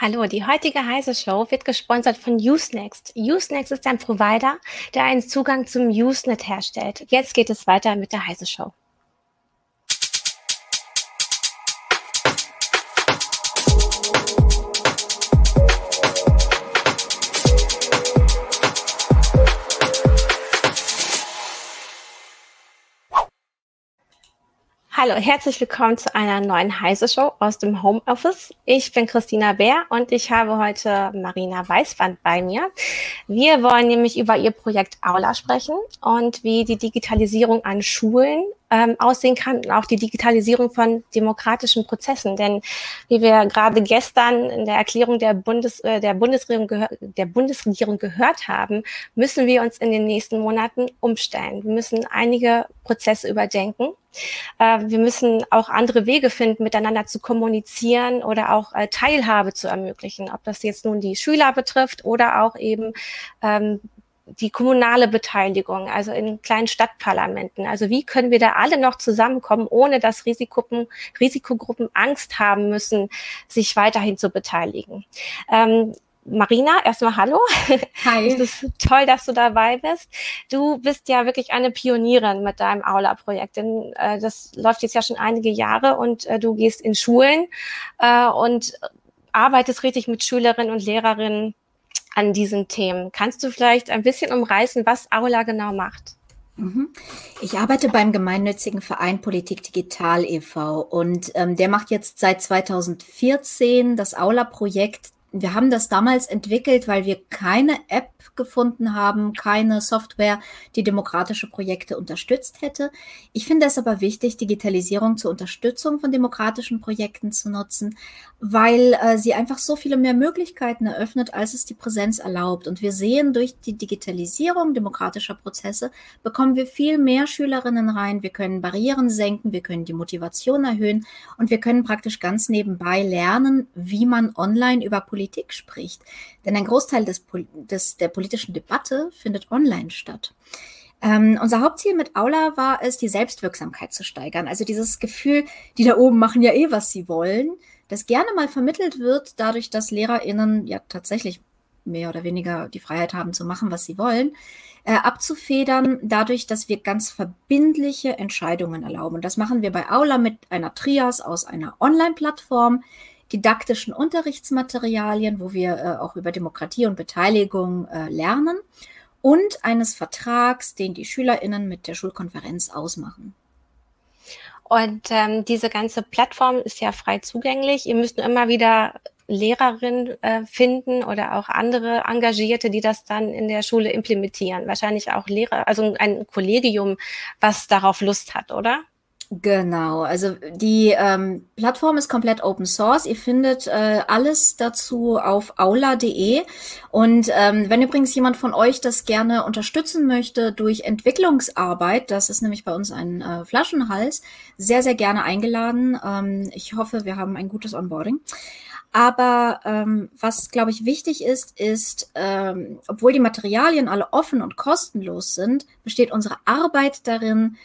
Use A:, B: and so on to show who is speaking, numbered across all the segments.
A: Hallo, die heutige Heise Show wird gesponsert von Usenext. Usenext ist ein Provider, der einen Zugang zum Usenet herstellt. Jetzt geht es weiter mit der Heise Show. Hallo, herzlich willkommen zu einer neuen Heise Show aus dem Homeoffice. Ich bin Christina Bär und ich habe heute Marina Weißband bei mir. Wir wollen nämlich über ihr Projekt Aula sprechen und wie die Digitalisierung an Schulen ähm, aussehen kann und auch die Digitalisierung von demokratischen Prozessen. Denn wie wir gerade gestern in der Erklärung der, Bundes, äh, der, Bundesregierung, der Bundesregierung gehört haben, müssen wir uns in den nächsten Monaten umstellen. Wir müssen einige Prozesse überdenken. Äh, wir müssen auch andere Wege finden, miteinander zu kommunizieren oder auch äh, Teilhabe zu ermöglichen, ob das jetzt nun die Schüler betrifft oder auch eben ähm, die kommunale Beteiligung, also in kleinen Stadtparlamenten. Also wie können wir da alle noch zusammenkommen, ohne dass Risikogruppen, Risikogruppen Angst haben müssen, sich weiterhin zu beteiligen? Ähm, Marina, erstmal hallo. Hi. Es ist toll, dass du dabei bist. Du bist ja wirklich eine Pionierin mit deinem Aula-Projekt, denn äh, das läuft jetzt ja schon einige Jahre und äh, du gehst in Schulen äh, und arbeitest richtig mit Schülerinnen und Lehrerinnen an diesen Themen. Kannst du vielleicht ein bisschen umreißen, was Aula genau macht?
B: Mhm. Ich arbeite beim gemeinnützigen Verein Politik Digital e.V. und ähm, der macht jetzt seit 2014 das Aula-Projekt wir haben das damals entwickelt, weil wir keine App gefunden haben, keine Software, die demokratische Projekte unterstützt hätte. Ich finde es aber wichtig, Digitalisierung zur Unterstützung von demokratischen Projekten zu nutzen, weil äh, sie einfach so viele mehr Möglichkeiten eröffnet, als es die Präsenz erlaubt. Und wir sehen, durch die Digitalisierung demokratischer Prozesse bekommen wir viel mehr Schülerinnen rein. Wir können Barrieren senken, wir können die Motivation erhöhen und wir können praktisch ganz nebenbei lernen, wie man online über Politik Politik spricht. Denn ein Großteil des, des, der politischen Debatte findet online statt. Ähm, unser Hauptziel mit Aula war es, die Selbstwirksamkeit zu steigern. Also dieses Gefühl, die da oben machen ja eh, was sie wollen, das gerne mal vermittelt wird, dadurch, dass LehrerInnen ja tatsächlich mehr oder weniger die Freiheit haben zu machen, was sie wollen, äh, abzufedern, dadurch, dass wir ganz verbindliche Entscheidungen erlauben. Und das machen wir bei Aula mit einer Trias aus einer Online-Plattform, didaktischen Unterrichtsmaterialien, wo wir äh, auch über Demokratie und Beteiligung äh, lernen und eines Vertrags, den die Schülerinnen mit der Schulkonferenz ausmachen.
A: Und ähm, diese ganze Plattform ist ja frei zugänglich. Ihr müsst immer wieder Lehrerinnen äh, finden oder auch andere Engagierte, die das dann in der Schule implementieren. Wahrscheinlich auch Lehrer, also ein Kollegium, was darauf Lust hat, oder?
B: Genau, also die ähm, Plattform ist komplett Open Source. Ihr findet äh, alles dazu auf aula.de. Und ähm, wenn übrigens jemand von euch das gerne unterstützen möchte durch Entwicklungsarbeit, das ist nämlich bei uns ein äh, Flaschenhals, sehr, sehr gerne eingeladen. Ähm, ich hoffe, wir haben ein gutes Onboarding. Aber ähm, was, glaube ich, wichtig ist, ist, ähm, obwohl die Materialien alle offen und kostenlos sind, besteht unsere Arbeit darin,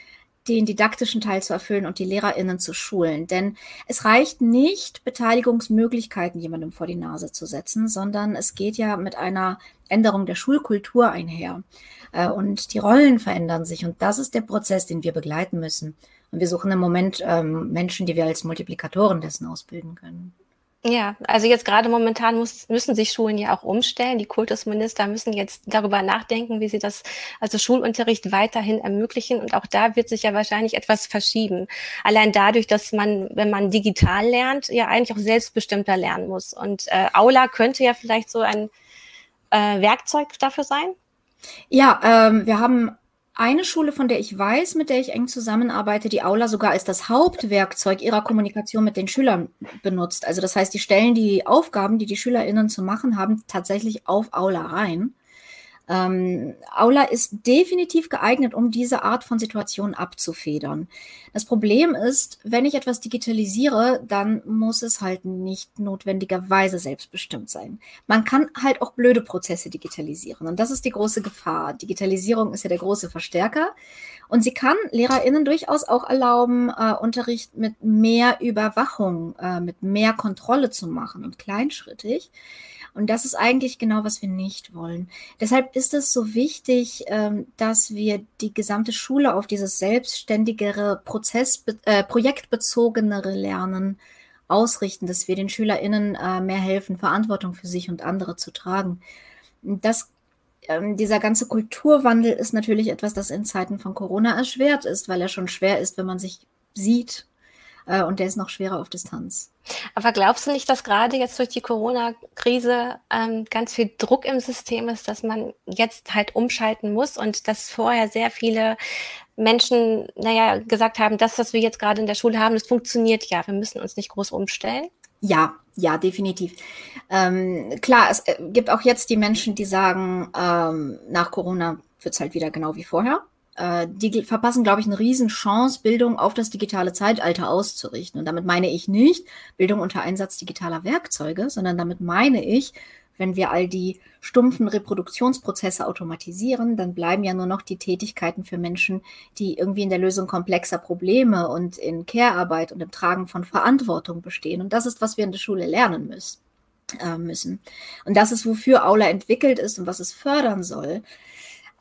B: den didaktischen Teil zu erfüllen und die LehrerInnen zu schulen. Denn es reicht nicht, Beteiligungsmöglichkeiten jemandem vor die Nase zu setzen, sondern es geht ja mit einer Änderung der Schulkultur einher. Äh, und die Rollen verändern sich. Und das ist der Prozess, den wir begleiten müssen. Und wir suchen im Moment ähm, Menschen, die wir als Multiplikatoren dessen ausbilden können.
A: Ja, also jetzt gerade momentan muss, müssen sich Schulen ja auch umstellen. Die Kultusminister müssen jetzt darüber nachdenken, wie sie das, also Schulunterricht weiterhin ermöglichen. Und auch da wird sich ja wahrscheinlich etwas verschieben. Allein dadurch, dass man, wenn man digital lernt, ja eigentlich auch selbstbestimmter lernen muss. Und äh, Aula könnte ja vielleicht so ein äh, Werkzeug dafür sein.
B: Ja, ähm, wir haben eine Schule, von der ich weiß, mit der ich eng zusammenarbeite, die Aula sogar als das Hauptwerkzeug ihrer Kommunikation mit den Schülern benutzt. Also das heißt, die stellen die Aufgaben, die die SchülerInnen zu machen haben, tatsächlich auf Aula rein. Ähm, Aula ist definitiv geeignet, um diese Art von Situationen abzufedern. Das Problem ist, wenn ich etwas digitalisiere, dann muss es halt nicht notwendigerweise selbstbestimmt sein. Man kann halt auch blöde Prozesse digitalisieren und das ist die große Gefahr. Digitalisierung ist ja der große Verstärker und sie kann LehrerInnen durchaus auch erlauben, äh, Unterricht mit mehr Überwachung, äh, mit mehr Kontrolle zu machen und kleinschrittig. Und das ist eigentlich genau, was wir nicht wollen. Deshalb ist es so wichtig, ähm, dass wir die gesamte Schule auf dieses selbstständigere, Prozess, äh, projektbezogenere Lernen ausrichten, dass wir den SchülerInnen äh, mehr helfen, Verantwortung für sich und andere zu tragen. Das ähm, dieser ganze Kulturwandel ist natürlich etwas, das in Zeiten von Corona erschwert ist, weil er schon schwer ist, wenn man sich sieht äh, und der ist noch schwerer auf Distanz.
A: Aber glaubst du nicht, dass gerade jetzt durch die Corona-Krise ähm, ganz viel Druck im System ist, dass man jetzt halt umschalten muss und dass vorher sehr viele Menschen, naja, gesagt haben, das, was wir jetzt gerade in der Schule haben, das funktioniert ja, wir müssen uns nicht groß umstellen?
B: Ja, ja, definitiv. Ähm, klar, es äh, gibt auch jetzt die Menschen, die sagen, ähm, nach Corona wird es halt wieder genau wie vorher. Äh, die verpassen, glaube ich, eine Riesenchance, Bildung auf das digitale Zeitalter auszurichten. Und damit meine ich nicht Bildung unter Einsatz digitaler Werkzeuge, sondern damit meine ich, wenn wir all die stumpfen Reproduktionsprozesse automatisieren, dann bleiben ja nur noch die Tätigkeiten für Menschen, die irgendwie in der Lösung komplexer Probleme und in Care-Arbeit und im Tragen von Verantwortung bestehen. Und das ist, was wir in der Schule lernen müssen. Äh, müssen. Und das ist, wofür Aula entwickelt ist und was es fördern soll.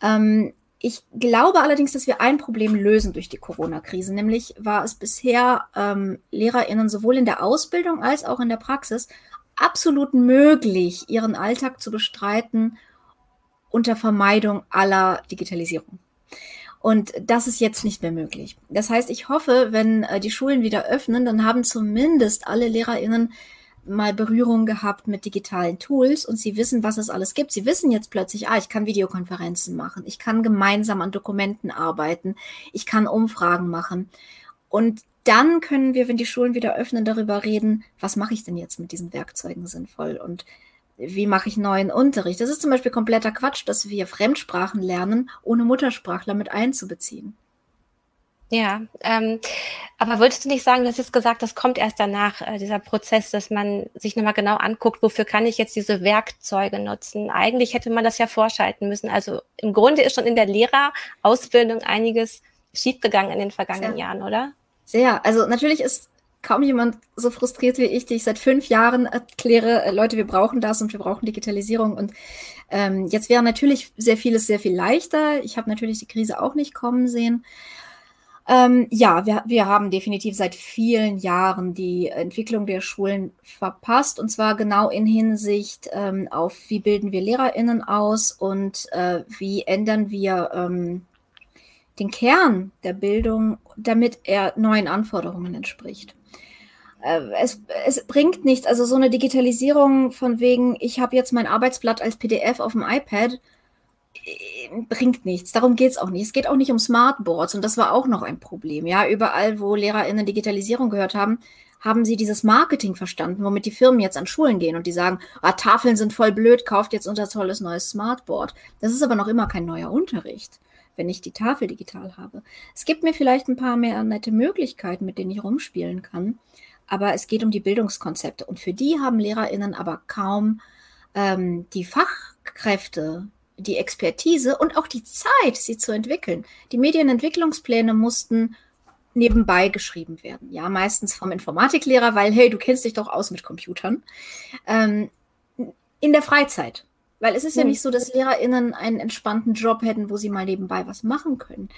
B: Ähm, ich glaube allerdings, dass wir ein Problem lösen durch die Corona-Krise. Nämlich war es bisher ähm, LehrerInnen sowohl in der Ausbildung als auch in der Praxis absolut möglich, ihren Alltag zu bestreiten unter Vermeidung aller Digitalisierung. Und das ist jetzt nicht mehr möglich. Das heißt, ich hoffe, wenn äh, die Schulen wieder öffnen, dann haben zumindest alle LehrerInnen mal Berührung gehabt mit digitalen Tools und sie wissen, was es alles gibt. Sie wissen jetzt plötzlich, ah, ich kann Videokonferenzen machen, ich kann gemeinsam an Dokumenten arbeiten, ich kann Umfragen machen. Und dann können wir, wenn die Schulen wieder öffnen, darüber reden, was mache ich denn jetzt mit diesen Werkzeugen sinnvoll und wie mache ich neuen Unterricht. Das ist zum Beispiel kompletter Quatsch, dass wir Fremdsprachen lernen, ohne Muttersprachler mit einzubeziehen.
A: Ja, ähm, aber würdest du nicht sagen, du hast jetzt gesagt, das kommt erst danach, äh, dieser Prozess, dass man sich nochmal genau anguckt, wofür kann ich jetzt diese Werkzeuge nutzen? Eigentlich hätte man das ja vorschalten müssen. Also im Grunde ist schon in der Lehrerausbildung einiges schiefgegangen in den vergangenen Sehr. Jahren, oder?
B: Sehr. Also natürlich ist kaum jemand so frustriert wie ich, die ich seit fünf Jahren erkläre, äh, Leute, wir brauchen das und wir brauchen Digitalisierung. Und ähm, jetzt wäre natürlich sehr vieles sehr viel leichter. Ich habe natürlich die Krise auch nicht kommen sehen. Ähm, ja, wir, wir haben definitiv seit vielen Jahren die Entwicklung der Schulen verpasst und zwar genau in Hinsicht ähm, auf, wie bilden wir LehrerInnen aus und äh, wie ändern wir ähm, den Kern der Bildung, damit er neuen Anforderungen entspricht. Äh, es, es bringt nichts, also so eine Digitalisierung von wegen, ich habe jetzt mein Arbeitsblatt als PDF auf dem iPad bringt nichts. Darum geht es auch nicht. Es geht auch nicht um Smartboards und das war auch noch ein Problem. Ja, überall, wo LehrerInnen Digitalisierung gehört haben, haben sie dieses Marketing verstanden, womit die Firmen jetzt an Schulen gehen und die sagen, ah, Tafeln sind voll blöd, kauft jetzt unser tolles neues Smartboard. Das ist aber noch immer kein neuer Unterricht, wenn ich die Tafel digital habe. Es gibt mir vielleicht ein paar mehr nette Möglichkeiten, mit denen ich rumspielen kann, aber es geht um die Bildungskonzepte und für die haben LehrerInnen aber kaum ähm, die Fachkräfte, die Expertise und auch die Zeit, sie zu entwickeln. Die Medienentwicklungspläne mussten nebenbei geschrieben werden. Ja, meistens vom Informatiklehrer, weil, hey, du kennst dich doch aus mit Computern. Ähm, in der Freizeit. Weil es ist ja hm. nicht so, dass LehrerInnen einen entspannten Job hätten, wo sie mal nebenbei was machen können.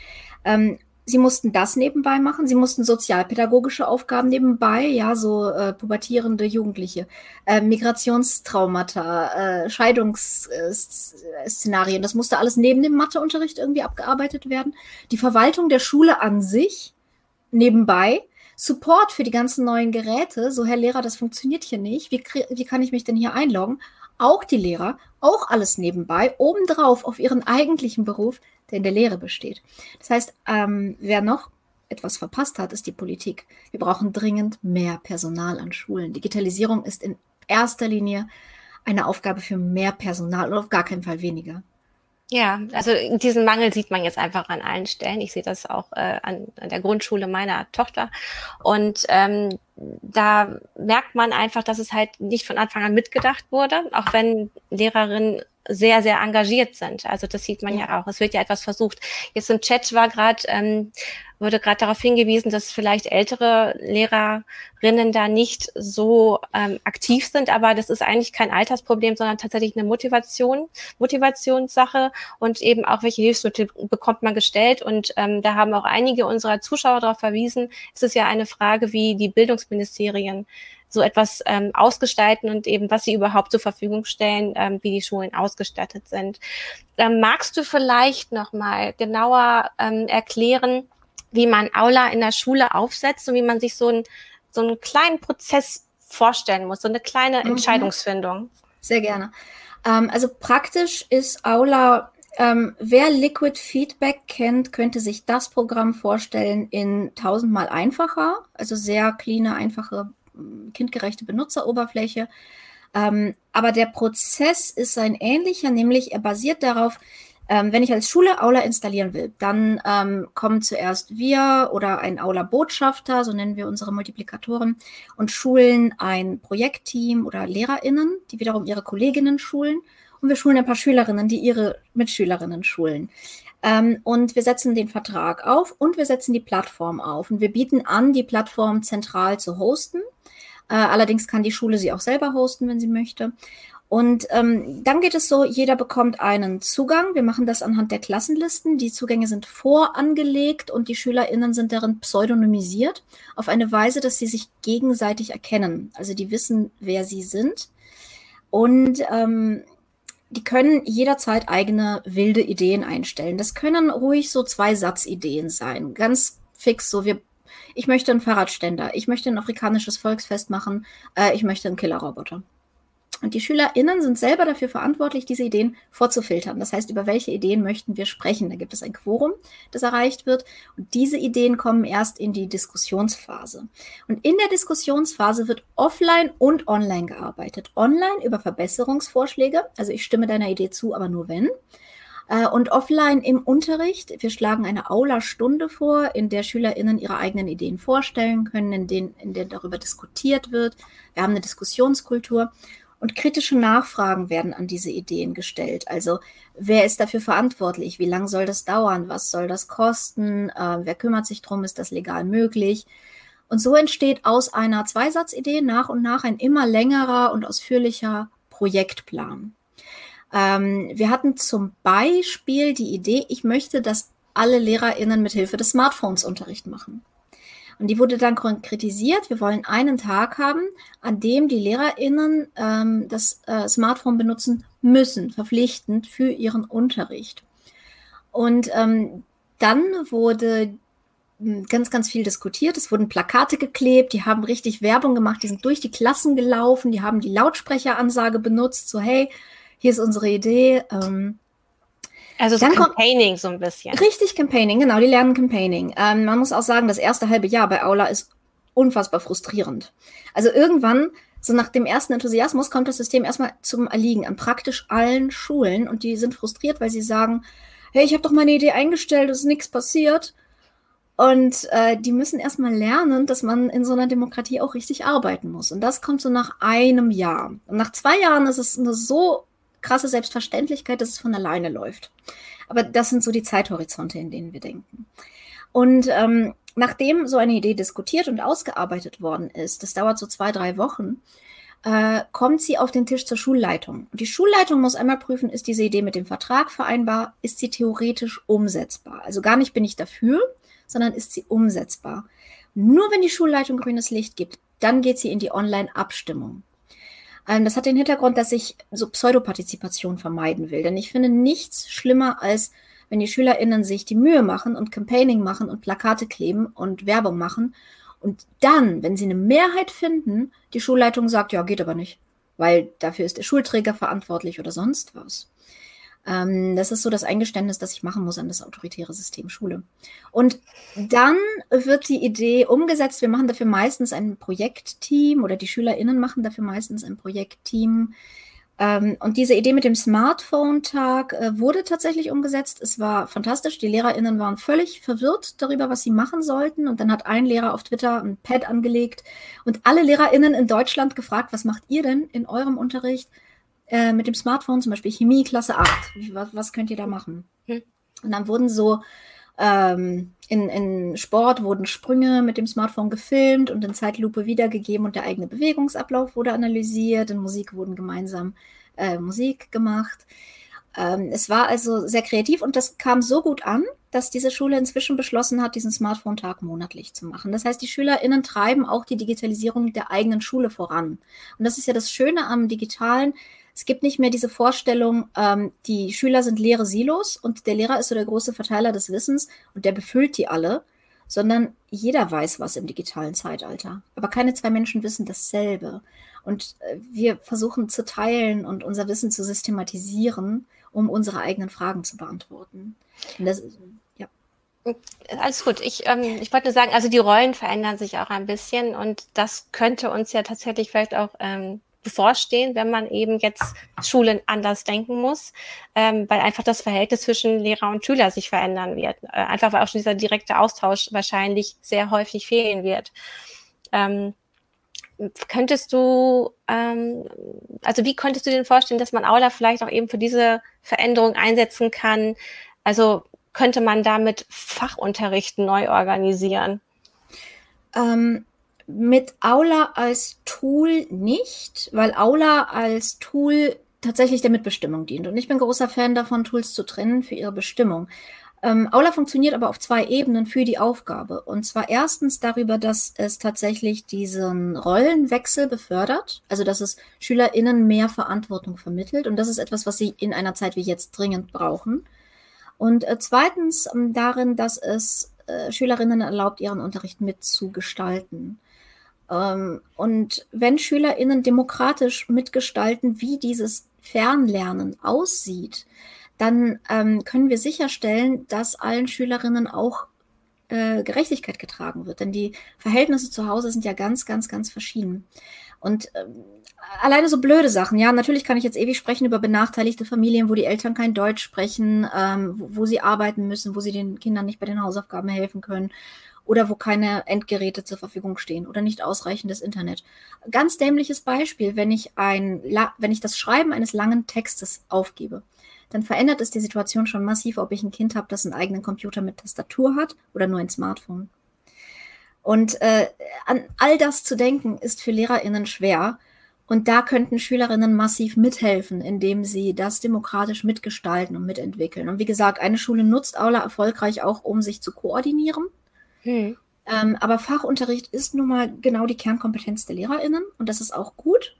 B: Ähm, sie mussten das nebenbei machen, sie mussten sozialpädagogische Aufgaben nebenbei, ja, so äh, pubertierende Jugendliche, äh, Migrationstraumata, äh, Scheidungsszenarien, das musste alles neben dem Matheunterricht irgendwie abgearbeitet werden. Die Verwaltung der Schule an sich nebenbei, Support für die ganzen neuen Geräte, so Herr Lehrer, das funktioniert hier nicht, wie, wie kann ich mich denn hier einloggen? Auch die Lehrer, auch alles nebenbei, obendrauf auf ihren eigentlichen Beruf, der in der Lehre besteht. Das heißt, ähm, wer noch etwas verpasst hat, ist die Politik. Wir brauchen dringend mehr Personal an Schulen. Digitalisierung ist in erster Linie eine Aufgabe für mehr Personal und auf gar keinen Fall weniger.
A: Ja, also diesen Mangel sieht man jetzt einfach an allen Stellen. Ich sehe das auch äh, an, an der Grundschule meiner Tochter. Und ähm, da merkt man einfach, dass es halt nicht von Anfang an mitgedacht wurde, auch wenn Lehrerinnen sehr, sehr engagiert sind. Also das sieht man ja, ja auch. Es wird ja etwas versucht. Jetzt im Chat war gerade, ähm, wurde gerade darauf hingewiesen, dass vielleicht ältere Lehrerinnen da nicht so ähm, aktiv sind, aber das ist eigentlich kein Altersproblem, sondern tatsächlich eine Motivation, Motivationssache und eben auch welche Hilfsmittel bekommt man gestellt. Und ähm, da haben auch einige unserer Zuschauer darauf verwiesen, es ist ja eine Frage, wie die Bildungsministerien so etwas ähm, ausgestalten und eben, was sie überhaupt zur Verfügung stellen, ähm, wie die Schulen ausgestattet sind. Ähm, magst du vielleicht noch mal genauer ähm, erklären, wie man Aula in der Schule aufsetzt und wie man sich so, ein, so einen kleinen Prozess vorstellen muss, so eine kleine mhm. Entscheidungsfindung?
B: Sehr gerne. Ähm, also praktisch ist Aula ähm, wer Liquid Feedback kennt, könnte sich das Programm vorstellen in tausendmal einfacher, also sehr clean, einfache kindgerechte Benutzeroberfläche. Ähm, aber der Prozess ist ein ähnlicher, nämlich er basiert darauf, ähm, wenn ich als Schule Aula installieren will, dann ähm, kommen zuerst wir oder ein Aula-Botschafter, so nennen wir unsere Multiplikatoren, und schulen ein Projektteam oder LehrerInnen, die wiederum ihre Kolleginnen schulen. Und wir schulen ein paar Schülerinnen, die ihre Mitschülerinnen schulen. Ähm, und wir setzen den Vertrag auf und wir setzen die Plattform auf. Und wir bieten an, die Plattform zentral zu hosten. Äh, allerdings kann die Schule sie auch selber hosten, wenn sie möchte. Und ähm, dann geht es so, jeder bekommt einen Zugang. Wir machen das anhand der Klassenlisten. Die Zugänge sind vorangelegt und die SchülerInnen sind darin pseudonymisiert auf eine Weise, dass sie sich gegenseitig erkennen. Also die wissen, wer sie sind. Und ähm, die können jederzeit eigene wilde Ideen einstellen. Das können ruhig so zwei Satzideen sein. Ganz fix, so wir ich möchte einen Fahrradständer, ich möchte ein afrikanisches Volksfest machen, äh, ich möchte einen Killerroboter. Und die SchülerInnen sind selber dafür verantwortlich, diese Ideen vorzufiltern. Das heißt, über welche Ideen möchten wir sprechen? Da gibt es ein Quorum, das erreicht wird. Und diese Ideen kommen erst in die Diskussionsphase. Und in der Diskussionsphase wird offline und online gearbeitet. Online über Verbesserungsvorschläge. Also ich stimme deiner Idee zu, aber nur wenn. Äh, und offline im Unterricht, wir schlagen eine Aula-Stunde vor, in der SchülerInnen ihre eigenen Ideen vorstellen können, in, denen, in der darüber diskutiert wird. Wir haben eine Diskussionskultur und kritische Nachfragen werden an diese Ideen gestellt. Also wer ist dafür verantwortlich? Wie lange soll das dauern? Was soll das kosten? Äh, wer kümmert sich darum? Ist das legal möglich? Und so entsteht aus einer Zweisatzidee nach und nach ein immer längerer und ausführlicher Projektplan. Ähm, wir hatten zum Beispiel die Idee, ich möchte, dass alle LehrerInnen mit Hilfe des Smartphones Unterricht machen. Und die wurde dann konkretisiert. Wir wollen einen Tag haben, an dem die LehrerInnen ähm, das äh, Smartphone benutzen müssen, verpflichtend für ihren Unterricht. Und ähm, dann wurde hm, ganz, ganz viel diskutiert. Es wurden Plakate geklebt, die haben richtig Werbung gemacht, die sind durch die Klassen gelaufen, die haben die Lautsprecheransage benutzt, so hey, hier ist unsere Idee. Ähm,
A: also so Campaigning so ein bisschen.
B: Richtig Campaigning, genau, die lernen Campaigning. Ähm, man muss auch sagen, das erste halbe Jahr bei Aula ist unfassbar frustrierend. Also irgendwann, so nach dem ersten Enthusiasmus, kommt das System erstmal zum Erliegen an praktisch allen Schulen und die sind frustriert, weil sie sagen, hey, ich habe doch meine Idee eingestellt, es ist nichts passiert. Und äh, die müssen erstmal lernen, dass man in so einer Demokratie auch richtig arbeiten muss. Und das kommt so nach einem Jahr. Und nach zwei Jahren ist es eine so krasse Selbstverständlichkeit, dass es von alleine läuft. Aber das sind so die Zeithorizonte, in denen wir denken. Und ähm, nachdem so eine Idee diskutiert und ausgearbeitet worden ist, das dauert so zwei, drei Wochen, äh, kommt sie auf den Tisch zur Schulleitung. Und die Schulleitung muss einmal prüfen, ist diese Idee mit dem Vertrag vereinbar, ist sie theoretisch umsetzbar. Also gar nicht bin ich dafür, sondern ist sie umsetzbar. Nur wenn die Schulleitung grünes Licht gibt, dann geht sie in die Online-Abstimmung. Ähm, das hat den Hintergrund, dass ich so Pseudopartizipation vermeiden will. Denn ich finde nichts schlimmer, als wenn die SchülerInnen sich die Mühe machen und Campaigning machen und Plakate kleben und Werbung machen. Und dann, wenn sie eine Mehrheit finden, die Schulleitung sagt, ja, geht aber nicht, weil dafür ist der Schulträger verantwortlich oder sonst was. Ähm, das ist so das Eingeständnis, das ich machen muss an das autoritäre System Schule. Und dann wird die Idee umgesetzt. Wir machen dafür meistens ein Projektteam oder die SchülerInnen machen dafür meistens ein Projektteam. Ähm, und diese Idee mit dem Smartphone-Tag äh, wurde tatsächlich umgesetzt. Es war fantastisch. Die LehrerInnen waren völlig verwirrt darüber, was sie machen sollten. Und dann hat ein Lehrer auf Twitter ein Pad angelegt und alle LehrerInnen in Deutschland gefragt, was macht ihr denn in eurem Unterricht äh, mit dem Smartphone, zum Beispiel Chemie Klasse 8? Was, was könnt ihr da machen? Hm. Und dann wurden so ähm, in, in Sport wurden Sprünge mit dem Smartphone gefilmt und in Zeitlupe wiedergegeben und der eigene Bewegungsablauf wurde analysiert. In Musik wurden gemeinsam äh, Musik gemacht. Ähm, es war also sehr kreativ und das kam so gut an, dass diese Schule inzwischen beschlossen hat, diesen Smartphone-Tag monatlich zu machen. Das heißt, die SchülerInnen treiben auch die Digitalisierung der eigenen Schule voran. Und das ist ja das Schöne am Digitalen. Es gibt nicht mehr diese Vorstellung, ähm, die Schüler sind leere Silos und der Lehrer ist so der große Verteiler des Wissens und der befüllt die alle, sondern jeder weiß was im digitalen Zeitalter. Aber keine zwei Menschen wissen dasselbe. Und äh, wir versuchen zu teilen und unser Wissen zu systematisieren, um unsere eigenen Fragen zu beantworten. Das,
A: ja. Alles gut. Ich, ähm, ich wollte nur sagen, also die Rollen verändern sich auch ein bisschen und das könnte uns ja tatsächlich vielleicht auch ähm, bevorstehen, wenn man eben jetzt Schulen anders denken muss, ähm, weil einfach das Verhältnis zwischen Lehrer und Schüler sich verändern wird. Äh, einfach weil auch schon dieser direkte Austausch wahrscheinlich sehr häufig fehlen wird. Ähm, könntest du, ähm, also wie könntest du dir vorstellen, dass man Aula vielleicht auch eben für diese Veränderung einsetzen kann? Also könnte man damit Fachunterricht neu organisieren?
B: Ähm, mit Aula als Tool nicht, weil Aula als Tool tatsächlich der Mitbestimmung dient. Und ich bin großer Fan davon, Tools zu trennen für ihre Bestimmung. Ähm, Aula funktioniert aber auf zwei Ebenen für die Aufgabe. Und zwar erstens darüber, dass es tatsächlich diesen Rollenwechsel befördert, also dass es SchülerInnen mehr Verantwortung vermittelt. Und das ist etwas, was sie in einer Zeit wie jetzt dringend brauchen. Und äh, zweitens ähm, darin, dass es äh, Schülerinnen erlaubt, ihren Unterricht mitzugestalten. Ähm, und wenn SchülerInnen demokratisch mitgestalten, wie dieses Fernlernen aussieht, dann ähm, können wir sicherstellen, dass allen Schülerinnen auch äh, Gerechtigkeit getragen wird. Denn die Verhältnisse zu Hause sind ja ganz, ganz, ganz verschieden. Und ähm, alleine so blöde Sachen, ja, natürlich kann ich jetzt ewig sprechen über benachteiligte Familien, wo die Eltern kein Deutsch sprechen, ähm, wo, wo, sie arbeiten müssen, wo sie den Kindern nicht bei den Hausaufgaben helfen können oder wo keine Endgeräte zur Verfügung stehen oder nicht ausreichendes Internet. Ganz dämliches Beispiel, wenn ich ein, wenn ich das Schreiben eines langen Textes aufgebe, dann verändert es die Situation schon massiv, ob ich ein Kind habe, das einen eigenen Computer mit Tastatur hat oder nur ein Smartphone. Und äh, an all das zu denken, ist für LehrerInnen schwer. Und da könnten Schülerinnen massiv mithelfen, indem sie das demokratisch mitgestalten und mitentwickeln. Und wie gesagt, eine Schule nutzt Aula erfolgreich auch, um sich zu koordinieren hm. Ähm, aber Fachunterricht ist nun mal genau die Kernkompetenz der LehrerInnen und das ist auch gut.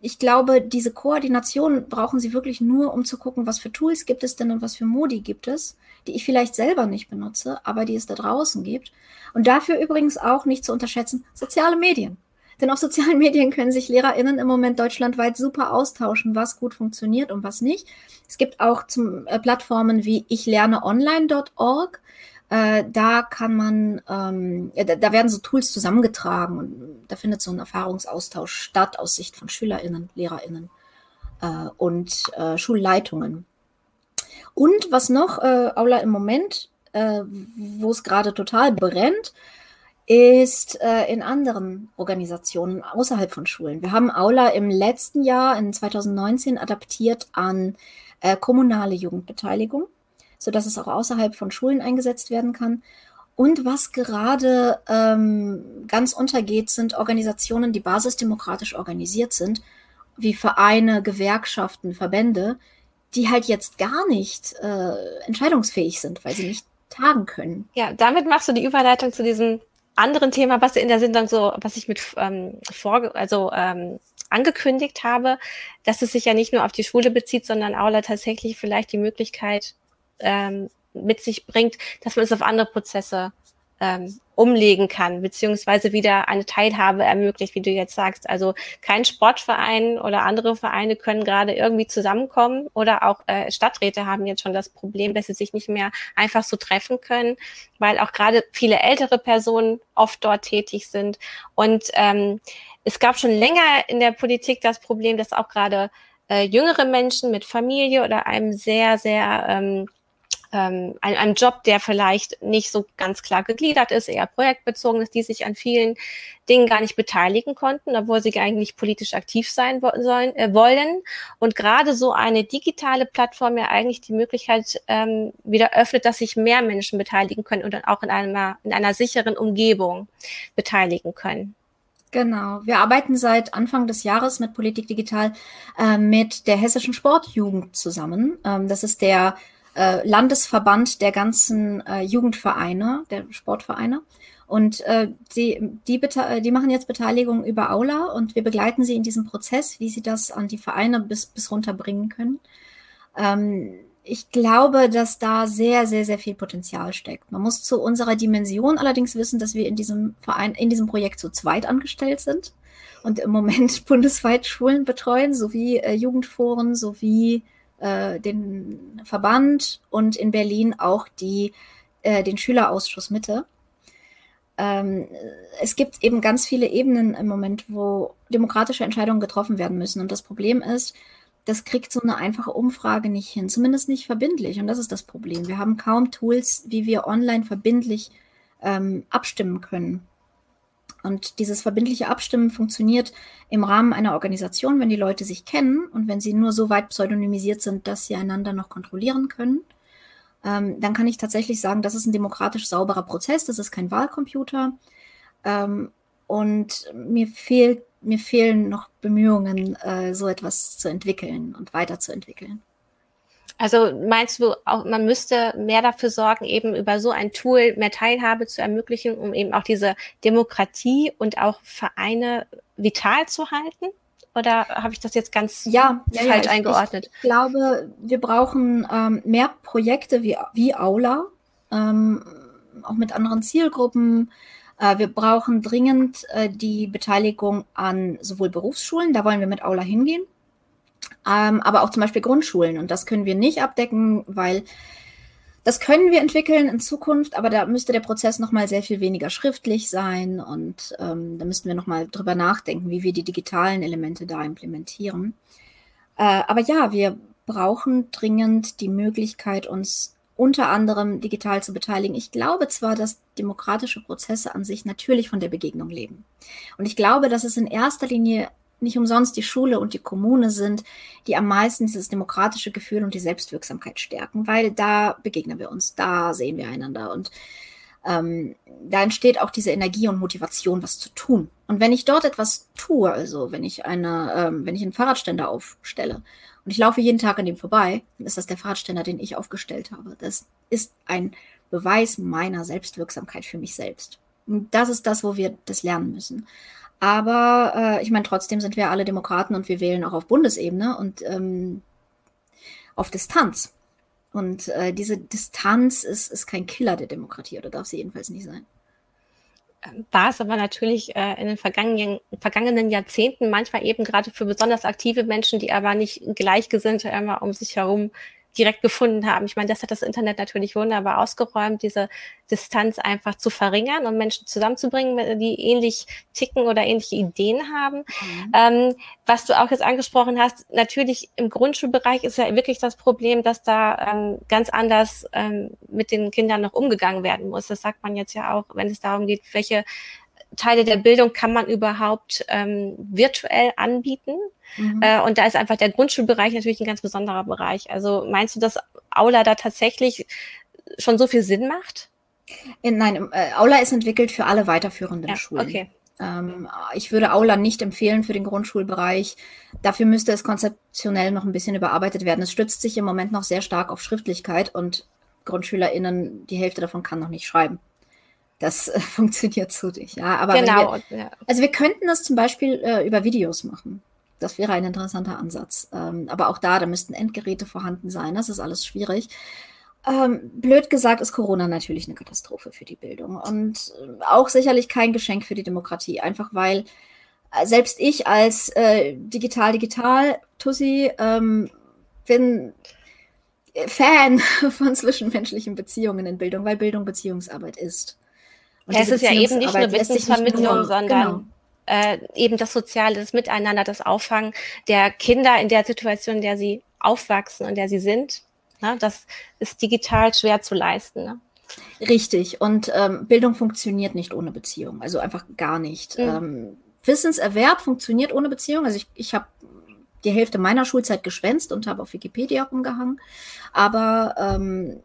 B: Ich glaube, diese Koordination brauchen sie wirklich nur, um zu gucken, was für Tools gibt es denn und was für Modi gibt es, die ich vielleicht selber nicht benutze, aber die es da draußen gibt. Und dafür übrigens auch nicht zu unterschätzen, soziale Medien. Denn auf sozialen Medien können sich LehrerInnen im Moment deutschlandweit super austauschen, was gut funktioniert und was nicht. Es gibt auch zum, äh, Plattformen wie ich lerne online.org, äh, da kann man, ähm, ja, da, da, werden so Tools zusammengetragen und da findet so ein Erfahrungsaustausch statt aus Sicht von SchülerInnen, LehrerInnen äh, und äh, Schulleitungen. Und was noch, äh, Aula im Moment, äh, wo es gerade total brennt, ist äh, in anderen Organisationen außerhalb von Schulen. Wir haben Aula im letzten Jahr, in 2019, adaptiert an kommunale Jugendbeteiligung sodass es auch außerhalb von Schulen eingesetzt werden kann. Und was gerade ähm, ganz untergeht, sind Organisationen, die basisdemokratisch organisiert sind, wie Vereine, Gewerkschaften, Verbände, die halt jetzt gar nicht äh, entscheidungsfähig sind, weil sie nicht tagen können.
A: Ja, damit machst du die Überleitung zu diesem anderen Thema, was in der Sendung so, was ich mit ähm, vor, also ähm, angekündigt habe, dass es sich ja nicht nur auf die Schule bezieht, sondern Aula tatsächlich vielleicht die Möglichkeit ähm, mit sich bringt, dass man es auf andere Prozesse ähm, umlegen kann, beziehungsweise wieder eine Teilhabe ermöglicht, wie du jetzt sagst. Also kein Sportverein oder andere Vereine können gerade irgendwie zusammenkommen oder auch äh, Stadträte haben jetzt schon das Problem, dass sie sich nicht mehr einfach so treffen können, weil auch gerade viele ältere Personen oft dort tätig sind. Und ähm, es gab schon länger in der Politik das Problem, dass auch gerade äh, jüngere Menschen mit Familie oder einem sehr, sehr ähm, ähm, ein, ein Job, der vielleicht nicht so ganz klar gegliedert ist, eher projektbezogen ist, die sich an vielen Dingen gar nicht beteiligen konnten, obwohl sie eigentlich politisch aktiv sein sollen, äh, wollen. Und gerade so eine digitale Plattform ja eigentlich die Möglichkeit ähm, wieder öffnet, dass sich mehr Menschen beteiligen können und dann auch in einer, in einer sicheren Umgebung beteiligen können.
B: Genau. Wir arbeiten seit Anfang des Jahres mit Politik Digital äh, mit der Hessischen Sportjugend zusammen. Ähm, das ist der äh, Landesverband der ganzen äh, Jugendvereine, der Sportvereine. Und äh, die, die, die machen jetzt Beteiligung über Aula und wir begleiten sie in diesem Prozess, wie sie das an die Vereine bis, bis runterbringen können. Ähm, ich glaube, dass da sehr, sehr, sehr viel Potenzial steckt. Man muss zu unserer Dimension allerdings wissen, dass wir in diesem Verein, in diesem Projekt zu zweit angestellt sind und im Moment bundesweit Schulen betreuen, sowie äh, Jugendforen, sowie äh, den Verband und in Berlin auch die, äh, den Schülerausschuss Mitte. Ähm, es gibt eben ganz viele Ebenen im Moment, wo demokratische Entscheidungen getroffen werden müssen. Und das Problem ist, das kriegt so eine einfache Umfrage nicht hin, zumindest nicht verbindlich. Und das ist das Problem. Wir haben kaum Tools, wie wir online verbindlich ähm, abstimmen können. Und dieses verbindliche Abstimmen funktioniert im Rahmen einer Organisation, wenn die Leute sich kennen und wenn sie nur so weit pseudonymisiert sind, dass sie einander noch kontrollieren können. Ähm, dann kann ich tatsächlich sagen, das ist ein demokratisch sauberer Prozess, das ist kein Wahlcomputer. Ähm, und mir fehlt mir fehlen noch Bemühungen, äh, so etwas zu entwickeln und weiterzuentwickeln.
A: Also meinst du, auch, man müsste mehr dafür sorgen, eben über so ein Tool mehr Teilhabe zu ermöglichen, um eben auch diese Demokratie und auch Vereine vital zu halten? Oder habe ich das jetzt ganz
B: ja, falsch ja, ich, eingeordnet? Ich glaube, wir brauchen ähm, mehr Projekte wie, wie Aula, ähm, auch mit anderen Zielgruppen. Äh, wir brauchen dringend äh, die Beteiligung an sowohl Berufsschulen, da wollen wir mit Aula hingehen, ähm, aber auch zum Beispiel Grundschulen. Und das können wir nicht abdecken, weil das können wir entwickeln in Zukunft, aber da müsste der Prozess nochmal sehr viel weniger schriftlich sein und ähm, da müssten wir nochmal drüber nachdenken, wie wir die digitalen Elemente da implementieren. Äh, aber ja, wir brauchen dringend die Möglichkeit, uns unter anderem digital zu beteiligen. Ich glaube zwar, dass demokratische Prozesse an sich natürlich von der Begegnung leben. Und ich glaube, dass es in erster Linie nicht umsonst die Schule und die Kommune sind, die am meisten dieses demokratische Gefühl und die Selbstwirksamkeit stärken, weil da begegnen wir uns, da sehen wir einander und ähm, da entsteht auch diese Energie und Motivation, was zu tun. Und wenn ich dort etwas tue, also wenn ich eine, ähm, wenn ich einen Fahrradständer aufstelle und ich laufe jeden Tag an dem vorbei, dann ist das der Fahrradständer, den ich aufgestellt habe. Das ist ein Beweis meiner Selbstwirksamkeit für mich selbst. Und das ist das, wo wir das lernen müssen. Aber äh, ich meine, trotzdem sind wir alle Demokraten und wir wählen auch auf Bundesebene und ähm, auf Distanz. Und äh, diese Distanz ist, ist kein Killer der Demokratie oder darf sie jedenfalls nicht sein.
A: War es aber natürlich äh, in den vergangenen, vergangenen Jahrzehnten manchmal eben gerade für besonders aktive Menschen, die aber nicht Gleichgesinnte immer um sich herum direkt gefunden haben. Ich meine, das hat das Internet natürlich wunderbar ausgeräumt, diese Distanz einfach zu verringern und Menschen zusammenzubringen, die ähnlich ticken oder ähnliche Ideen haben. Mhm. Ähm, was du auch jetzt angesprochen hast, natürlich im Grundschulbereich ist ja wirklich das Problem, dass da ähm, ganz anders ähm, mit den Kindern noch umgegangen werden muss. Das sagt man jetzt ja auch, wenn es darum geht, welche Teile der Bildung kann man überhaupt ähm, virtuell anbieten? Mhm. Äh, und da ist einfach der Grundschulbereich natürlich ein ganz besonderer Bereich. Also meinst du, dass Aula da tatsächlich schon so viel Sinn macht?
B: Äh, nein, äh, Aula ist entwickelt für alle weiterführenden ja, Schulen. Okay. Ähm, ich würde Aula nicht empfehlen für den Grundschulbereich. Dafür müsste es konzeptionell noch ein bisschen überarbeitet werden. Es stützt sich im Moment noch sehr stark auf Schriftlichkeit und GrundschülerInnen, die Hälfte davon kann noch nicht schreiben. Das äh, funktioniert so nicht. Ja, aber genau. Wir, ja. Also wir könnten das zum Beispiel äh, über Videos machen. Das wäre ein interessanter Ansatz. Ähm, aber auch da, da müssten Endgeräte vorhanden sein. Das ist alles schwierig. Ähm, blöd gesagt ist Corona natürlich eine Katastrophe für die Bildung und äh, auch sicherlich kein Geschenk für die Demokratie. Einfach weil äh, selbst ich als äh, digital-digital-Tussi ähm, bin Fan von zwischenmenschlichen Beziehungen in Bildung, weil Bildung Beziehungsarbeit ist.
A: Und es ist ja eben nicht nur Wissensvermittlung, nur, sondern genau. äh, eben das Soziale, das Miteinander, das Auffangen der Kinder in der Situation, in der sie aufwachsen und der sie sind. Ne? Das ist digital schwer zu leisten. Ne?
B: Richtig. Und ähm, Bildung funktioniert nicht ohne Beziehung. Also einfach gar nicht. Mhm. Ähm, Wissenserwerb funktioniert ohne Beziehung. Also ich, ich habe die Hälfte meiner Schulzeit geschwänzt und habe auf Wikipedia rumgehangen. Aber ähm,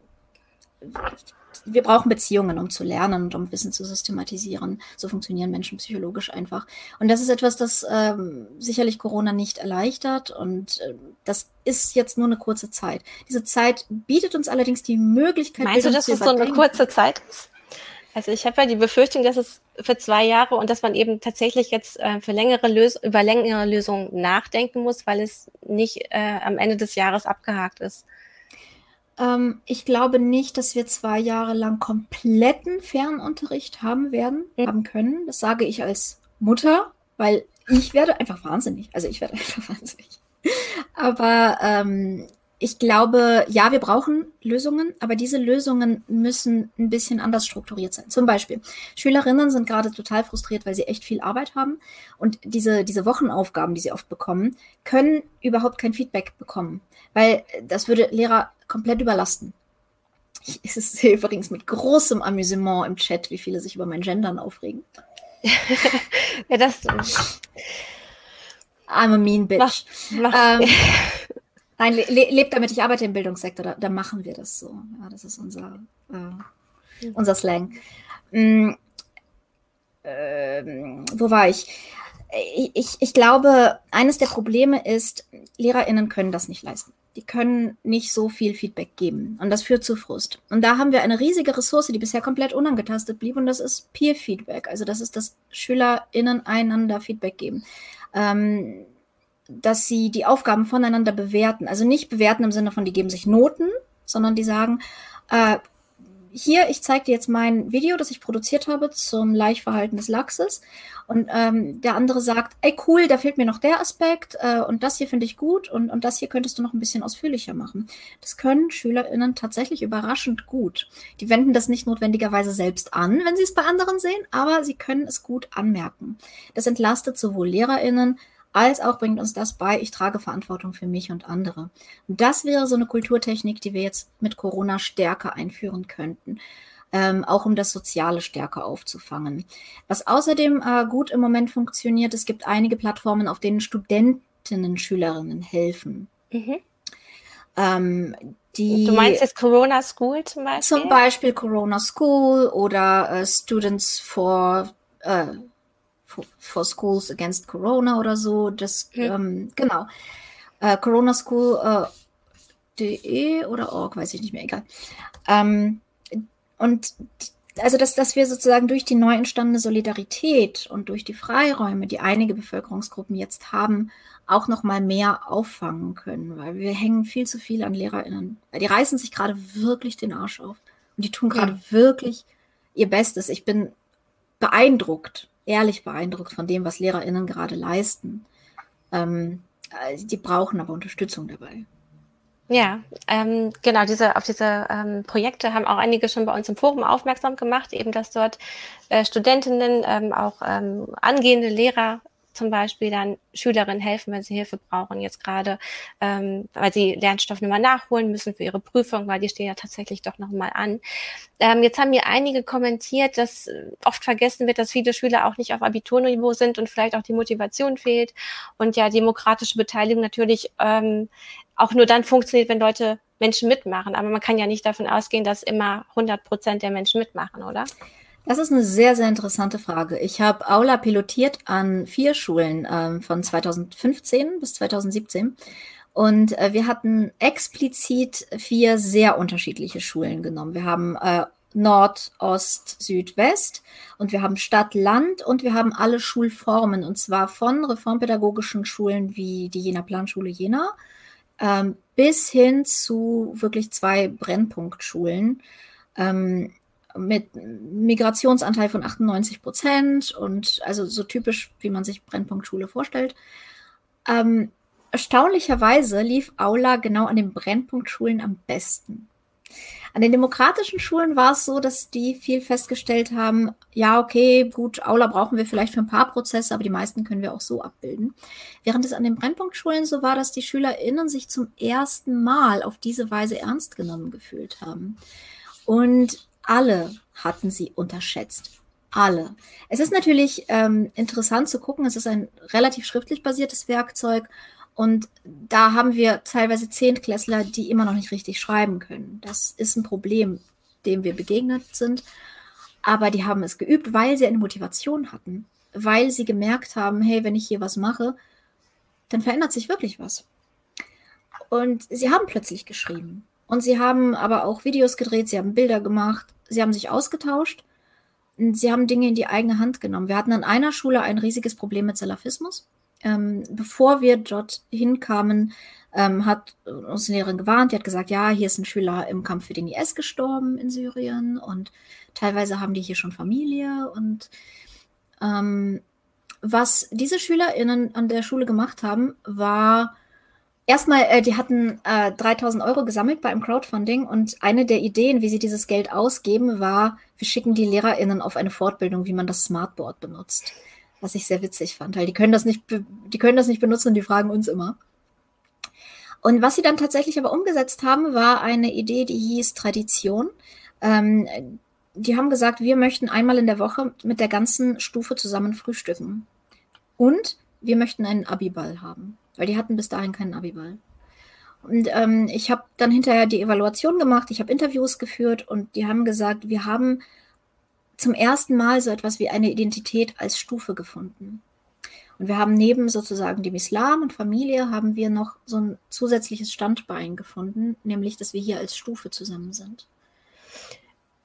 B: wir brauchen Beziehungen, um zu lernen und um Wissen zu systematisieren. So funktionieren Menschen psychologisch einfach. Und das ist etwas, das ähm, sicherlich Corona nicht erleichtert. Und äh, das ist jetzt nur eine kurze Zeit. Diese Zeit bietet uns allerdings die Möglichkeit.
A: Meinst du, dass es so eine kurze Zeit ist? Also ich habe ja die Befürchtung, dass es für zwei Jahre und dass man eben tatsächlich jetzt äh, für längere Lös über längere Lösungen nachdenken muss, weil es nicht äh, am Ende des Jahres abgehakt ist.
B: Ähm, ich glaube nicht, dass wir zwei Jahre lang kompletten Fernunterricht haben werden, mhm. haben können. Das sage ich als Mutter, weil ich werde einfach wahnsinnig. Also ich werde einfach wahnsinnig. Aber ähm, ich glaube, ja, wir brauchen Lösungen, aber diese Lösungen müssen ein bisschen anders strukturiert sein. Zum Beispiel, Schülerinnen sind gerade total frustriert, weil sie echt viel Arbeit haben und diese, diese Wochenaufgaben, die sie oft bekommen, können überhaupt kein Feedback bekommen, weil das würde Lehrer komplett überlasten. Ich, es ist übrigens mit großem Amüsement im Chat, wie viele sich über mein Gendern aufregen.
A: ja, das.
B: I'm a mean bitch. Mach, mach. Ähm, Nein, le lebt damit, ich arbeite im Bildungssektor, da, da, machen wir das so. Ja, das ist unser, äh, unser Slang. Mhm. Ähm, wo war ich? ich? Ich glaube, eines der Probleme ist, LehrerInnen können das nicht leisten. Die können nicht so viel Feedback geben. Und das führt zu Frust. Und da haben wir eine riesige Ressource, die bisher komplett unangetastet blieb. Und das ist Peer-Feedback. Also das ist, dass SchülerInnen einander Feedback geben. Ähm, dass sie die Aufgaben voneinander bewerten. Also nicht bewerten im Sinne von, die geben sich Noten, sondern die sagen, äh, hier, ich zeige dir jetzt mein Video, das ich produziert habe zum Laichverhalten des Lachses. Und ähm, der andere sagt, ey cool, da fehlt mir noch der Aspekt äh, und das hier finde ich gut und, und das hier könntest du noch ein bisschen ausführlicher machen. Das können SchülerInnen tatsächlich überraschend gut. Die wenden das nicht notwendigerweise selbst an, wenn sie es bei anderen sehen, aber sie können es gut anmerken. Das entlastet sowohl LehrerInnen als auch bringt uns das bei, ich trage Verantwortung für mich und andere. Und das wäre so eine Kulturtechnik, die wir jetzt mit Corona stärker einführen könnten. Ähm, auch um das Soziale stärker aufzufangen. Was außerdem äh, gut im Moment funktioniert, es gibt einige Plattformen, auf denen Studentinnen, Schülerinnen helfen. Mhm.
A: Ähm, die, du meinst jetzt Corona School zum Beispiel?
B: Zum Beispiel Corona School oder äh, Students for äh, for Schools Against Corona oder so. Das, mhm. ähm, genau. Äh, Corona School äh, de oder org, weiß ich nicht mehr, egal. Ähm, und also, dass, dass wir sozusagen durch die neu entstandene Solidarität und durch die Freiräume, die einige Bevölkerungsgruppen jetzt haben, auch noch mal mehr auffangen können, weil wir hängen viel zu viel an LehrerInnen. Die reißen sich gerade wirklich den Arsch auf und die tun gerade ja. wirklich ihr Bestes. Ich bin beeindruckt ehrlich beeindruckt von dem, was LehrerInnen gerade leisten. Ähm, äh, die brauchen aber Unterstützung dabei.
A: Ja, ähm, genau, diese, auf diese ähm, Projekte haben auch einige schon bei uns im Forum aufmerksam gemacht, eben dass dort äh, Studentinnen, ähm, auch ähm, angehende Lehrer zum Beispiel dann Schülerinnen helfen, wenn sie Hilfe brauchen, jetzt gerade, ähm, weil sie Lernstoff nochmal nachholen müssen für ihre Prüfung, weil die stehen ja tatsächlich doch nochmal an. Ähm, jetzt haben mir einige kommentiert, dass oft vergessen wird, dass viele Schüler auch nicht auf Abiturniveau sind und vielleicht auch die Motivation fehlt und ja demokratische Beteiligung natürlich ähm, auch nur dann funktioniert, wenn Leute Menschen mitmachen. Aber man kann ja nicht davon ausgehen, dass immer 100 Prozent der Menschen mitmachen, oder?
B: Das ist eine sehr, sehr interessante Frage. Ich habe Aula pilotiert an vier Schulen ähm, von 2015 bis 2017. Und äh, wir hatten explizit vier sehr unterschiedliche Schulen genommen. Wir haben äh, Nord, Ost, Süd, West und wir haben Stadt, Land und wir haben alle Schulformen und zwar von reformpädagogischen Schulen wie die Jena Planschule Jena ähm, bis hin zu wirklich zwei Brennpunktschulen. Ähm, mit Migrationsanteil von 98 Prozent und also so typisch, wie man sich Brennpunktschule vorstellt. Ähm, erstaunlicherweise lief Aula genau an den Brennpunktschulen am besten. An den demokratischen Schulen war es so, dass die viel festgestellt haben, ja, okay, gut, Aula brauchen wir vielleicht für ein paar Prozesse, aber die meisten können wir auch so abbilden. Während es an den Brennpunktschulen so war, dass die SchülerInnen sich zum ersten Mal auf diese Weise ernst genommen gefühlt haben. Und alle hatten sie unterschätzt. Alle. Es ist natürlich ähm, interessant zu gucken, es ist ein relativ schriftlich basiertes Werkzeug und da haben wir teilweise Zehntklässler, die immer noch nicht richtig schreiben können. Das ist ein Problem, dem wir begegnet sind. Aber die haben es geübt, weil sie eine Motivation hatten. Weil sie gemerkt haben, hey, wenn ich hier was mache, dann verändert sich wirklich was. Und sie haben plötzlich geschrieben. Und sie haben aber auch Videos gedreht, sie haben Bilder gemacht, sie haben sich ausgetauscht und sie haben Dinge in die eigene Hand genommen. Wir hatten an einer Schule ein riesiges Problem mit Salafismus ähm, bevor wir dort hinkamen, ähm, hat uns eine Lehrerin gewarnt. Die hat gesagt, ja, hier ist ein Schüler im Kampf für den IS gestorben in Syrien und teilweise haben die hier schon Familie. Und ähm, was diese SchülerInnen an der Schule gemacht haben, war erstmal, äh, die hatten äh, 3000 Euro gesammelt bei einem Crowdfunding und eine der Ideen, wie sie dieses Geld ausgeben, war, wir schicken die LehrerInnen auf eine Fortbildung, wie man das Smartboard benutzt was ich sehr witzig fand, weil die können das nicht, die können das nicht benutzen und die fragen uns immer. Und was sie dann tatsächlich aber umgesetzt haben, war eine Idee, die hieß Tradition. Ähm, die haben gesagt, wir möchten einmal in der Woche mit der ganzen Stufe zusammen frühstücken. Und wir möchten einen Abiball haben, weil die hatten bis dahin keinen Abiball. Und ähm, ich habe dann hinterher die Evaluation gemacht, ich habe Interviews geführt und die haben gesagt, wir haben zum ersten Mal so etwas wie eine Identität als Stufe gefunden. Und wir haben neben sozusagen dem Islam und Familie haben wir noch so ein zusätzliches Standbein gefunden, nämlich dass wir hier als Stufe zusammen sind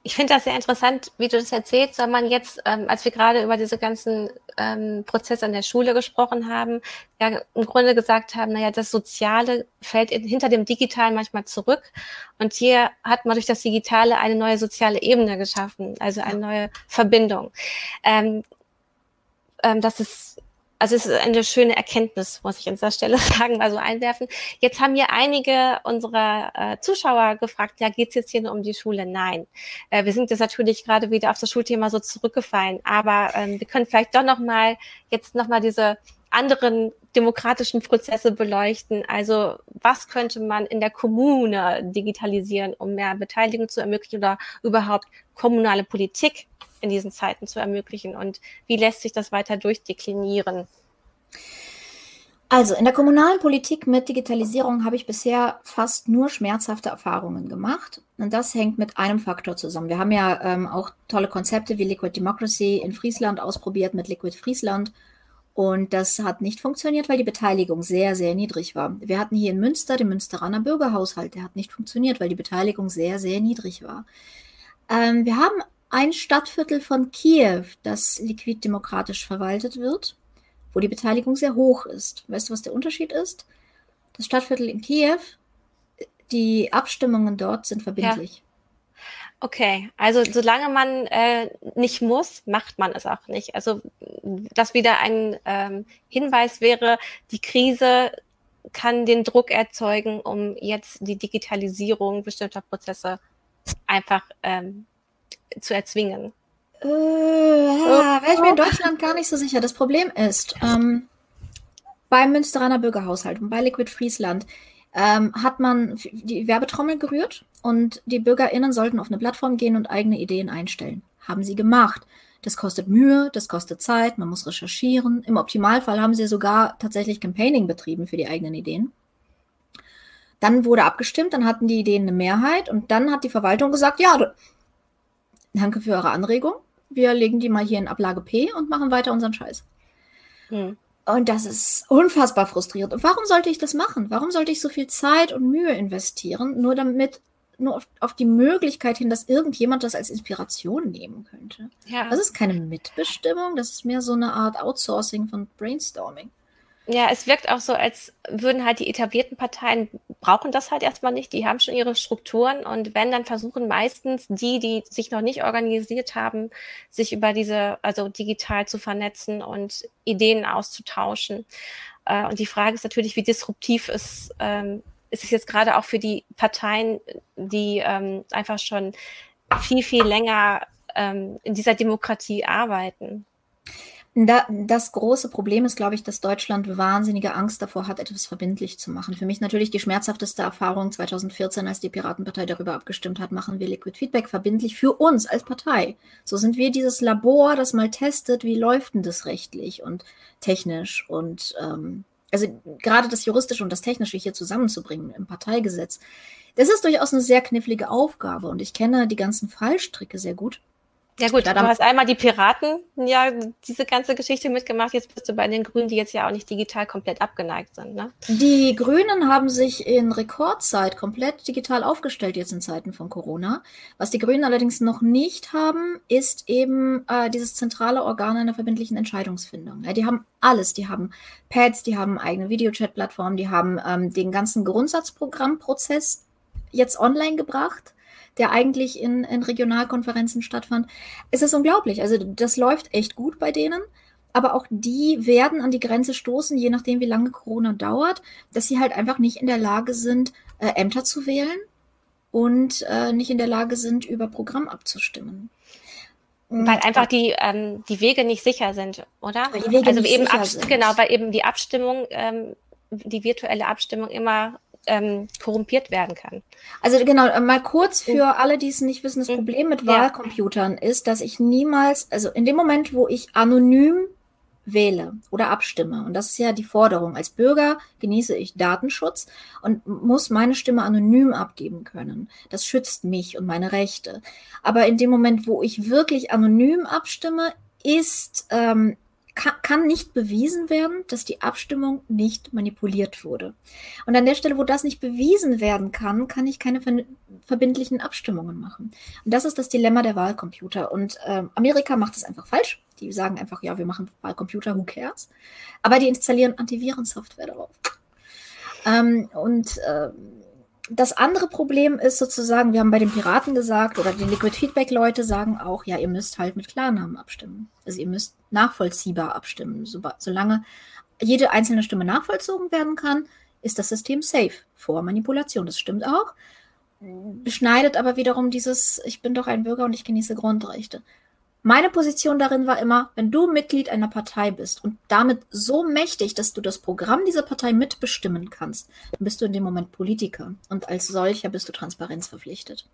A: ich finde das sehr interessant, wie du das erzählst, weil man jetzt, ähm, als wir gerade über diese ganzen ähm, Prozesse an der Schule gesprochen haben, ja im Grunde gesagt haben, naja, das Soziale fällt in, hinter dem Digitalen manchmal zurück. Und hier hat man durch das Digitale eine neue soziale Ebene geschaffen, also eine neue Verbindung. Ähm, ähm, das ist also es ist eine schöne Erkenntnis, muss ich an dieser Stelle sagen, mal so einwerfen. Jetzt haben hier einige unserer äh, Zuschauer gefragt, ja, geht es jetzt hier nur um die Schule? Nein. Äh, wir sind jetzt natürlich gerade wieder auf das Schulthema so zurückgefallen, aber ähm, wir können vielleicht doch nochmal jetzt nochmal diese anderen demokratischen Prozesse beleuchten. Also was könnte man in der Kommune digitalisieren, um mehr Beteiligung zu ermöglichen oder überhaupt kommunale Politik in diesen Zeiten zu ermöglichen und wie lässt sich das weiter durchdeklinieren?
B: Also in der kommunalen Politik mit Digitalisierung habe ich bisher fast nur schmerzhafte Erfahrungen gemacht. Und das hängt mit einem Faktor zusammen. Wir haben ja ähm, auch tolle Konzepte wie Liquid Democracy in Friesland ausprobiert mit Liquid Friesland. Und das hat nicht funktioniert, weil die Beteiligung sehr, sehr niedrig war. Wir hatten hier in Münster den Münsteraner Bürgerhaushalt. Der hat nicht funktioniert, weil die Beteiligung sehr, sehr niedrig war. Ähm, wir haben ein Stadtviertel von Kiew, das liquiddemokratisch verwaltet wird, wo die Beteiligung sehr hoch ist. Weißt du, was der Unterschied ist? Das Stadtviertel in Kiew, die Abstimmungen dort sind verbindlich. Ja.
A: Okay, also solange man äh, nicht muss, macht man es auch nicht. Also das wieder ein ähm, Hinweis wäre, die Krise kann den Druck erzeugen, um jetzt die Digitalisierung bestimmter Prozesse einfach ähm, zu erzwingen?
B: Äh, ja, wäre ich mir in Deutschland gar nicht so sicher. Das Problem ist, ähm, beim Münsteraner Bürgerhaushalt und bei Liquid Friesland ähm, hat man die Werbetrommel gerührt und die BürgerInnen sollten auf eine Plattform gehen und eigene Ideen einstellen. Haben sie gemacht. Das kostet Mühe, das kostet Zeit, man muss recherchieren. Im Optimalfall haben sie sogar tatsächlich Campaigning betrieben für die eigenen Ideen. Dann wurde abgestimmt, dann hatten die Ideen eine Mehrheit und dann hat die Verwaltung gesagt, ja, danke für eure Anregung. Wir legen die mal hier in Ablage P und machen weiter unseren Scheiß. Hm. Und das ist unfassbar frustrierend. Und warum sollte ich das machen? Warum sollte ich so viel Zeit und Mühe investieren, nur damit, nur auf, auf die Möglichkeit hin, dass irgendjemand das als Inspiration nehmen könnte? Ja. Das ist keine Mitbestimmung, das ist mehr so eine Art Outsourcing von Brainstorming.
A: Ja, es wirkt auch so, als würden halt die etablierten Parteien brauchen das halt erstmal nicht. Die haben schon ihre Strukturen und wenn, dann versuchen meistens die, die sich noch nicht organisiert haben, sich über diese, also digital zu vernetzen und Ideen auszutauschen. Äh, und die Frage ist natürlich, wie disruptiv ist, ähm, ist es jetzt gerade auch für die Parteien, die ähm, einfach schon viel, viel länger ähm, in dieser Demokratie arbeiten?
B: Da, das große Problem ist, glaube ich, dass Deutschland wahnsinnige Angst davor hat, etwas verbindlich zu machen. Für mich natürlich die schmerzhafteste Erfahrung 2014, als die Piratenpartei darüber abgestimmt hat, machen wir Liquid Feedback verbindlich für uns als Partei. So sind wir dieses Labor, das mal testet, wie läuft denn das rechtlich und technisch und ähm, also gerade das Juristische und das Technische hier zusammenzubringen im Parteigesetz. Das ist durchaus eine sehr knifflige Aufgabe und ich kenne die ganzen Fallstricke sehr gut.
A: Ja gut, du hast einmal die Piraten, ja, diese ganze Geschichte mitgemacht. Jetzt bist du bei den Grünen, die jetzt ja auch nicht digital komplett abgeneigt sind. Ne?
B: Die Grünen haben sich in Rekordzeit komplett digital aufgestellt jetzt in Zeiten von Corona. Was die Grünen allerdings noch nicht haben, ist eben äh, dieses zentrale Organ einer verbindlichen Entscheidungsfindung. Ja, die haben alles. Die haben Pads, die haben eigene Videochat-Plattformen, die haben ähm, den ganzen Grundsatzprogrammprozess jetzt online gebracht der eigentlich in, in Regionalkonferenzen stattfand. Es ist unglaublich. Also das läuft echt gut bei denen. Aber auch die werden an die Grenze stoßen, je nachdem, wie lange Corona dauert, dass sie halt einfach nicht in der Lage sind, äh, Ämter zu wählen und äh, nicht in der Lage sind, über Programm abzustimmen.
A: Weil einfach die, ähm, die Wege nicht sicher sind, oder?
B: Weil die Wege
A: also
B: nicht
A: eben
B: sicher sind.
A: genau, weil eben die Abstimmung, ähm, die virtuelle Abstimmung immer ähm, korrumpiert werden kann.
B: Also genau, mal kurz für alle, die es nicht wissen, das
A: Mhm.
B: Problem mit
A: Ja.
B: Wahlcomputern ist, dass ich niemals, also in dem Moment, wo ich anonym wähle oder abstimme, und das ist ja die Forderung, als Bürger genieße ich Datenschutz und muss meine Stimme anonym abgeben können. Das schützt mich und meine Rechte. Aber in dem Moment, wo ich wirklich anonym abstimme, ist, ähm, kann, nicht bewiesen werden, dass die Abstimmung nicht manipuliert wurde. Und an der Stelle, wo das nicht bewiesen werden kann, kann ich keine ver verbindlichen Abstimmungen machen. Und das ist das Dilemma der Wahlcomputer. Und ähm, Amerika macht es einfach falsch. Die sagen einfach, ja, wir machen Wahlcomputer, who cares? Aber die installieren Antivirensoftware darauf. Ähm, und ähm, das andere Problem ist sozusagen, wir haben bei den Piraten gesagt, oder die Liquid Feedback Leute sagen auch, ja, ihr müsst halt mit Klarnamen abstimmen. Also ihr müsst nachvollziehbar abstimmen. So, solange jede einzelne Stimme nachvollzogen werden kann, ist das System safe vor Manipulation. Das stimmt auch. Beschneidet aber wiederum dieses, ich bin doch ein Bürger und ich genieße Grundrechte. Meine Position darin war immer, wenn du Mitglied einer Partei bist und damit so mächtig, dass du das Programm dieser Partei mitbestimmen kannst, dann bist du in dem Moment Politiker und als solcher bist du transparenzverpflichtet.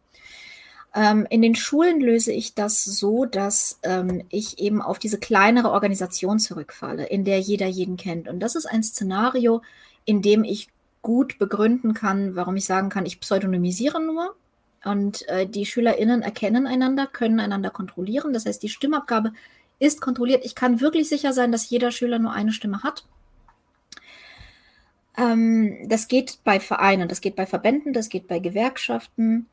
B: Ähm, in den Schulen löse ich das so, dass ähm, ich eben auf diese kleinere Organisation zurückfalle, in der jeder jeden kennt. Und das ist ein Szenario, in dem ich gut begründen kann, warum ich sagen kann, ich pseudonymisiere nur und äh, die SchülerInnen erkennen einander, können einander kontrollieren. Das heißt, die Stimmabgabe ist kontrolliert. Ich kann wirklich sicher sein, dass jeder Schüler nur eine Stimme hat. Ähm, das geht bei Vereinen, das geht bei Verbänden, das geht bei Gewerkschaften.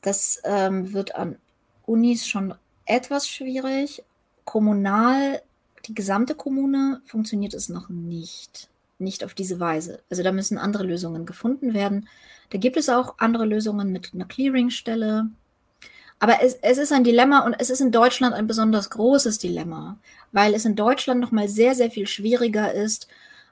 B: Das ähm, wird an Unis schon etwas schwierig. Kommunal, die gesamte Kommune funktioniert es noch nicht. Nicht auf diese Weise. Also da müssen andere Lösungen gefunden werden. Da gibt es auch andere Lösungen mit einer Clearingstelle. Aber es, es ist ein Dilemma und es ist in Deutschland ein besonders großes Dilemma, weil es in Deutschland noch mal sehr, sehr viel schwieriger ist,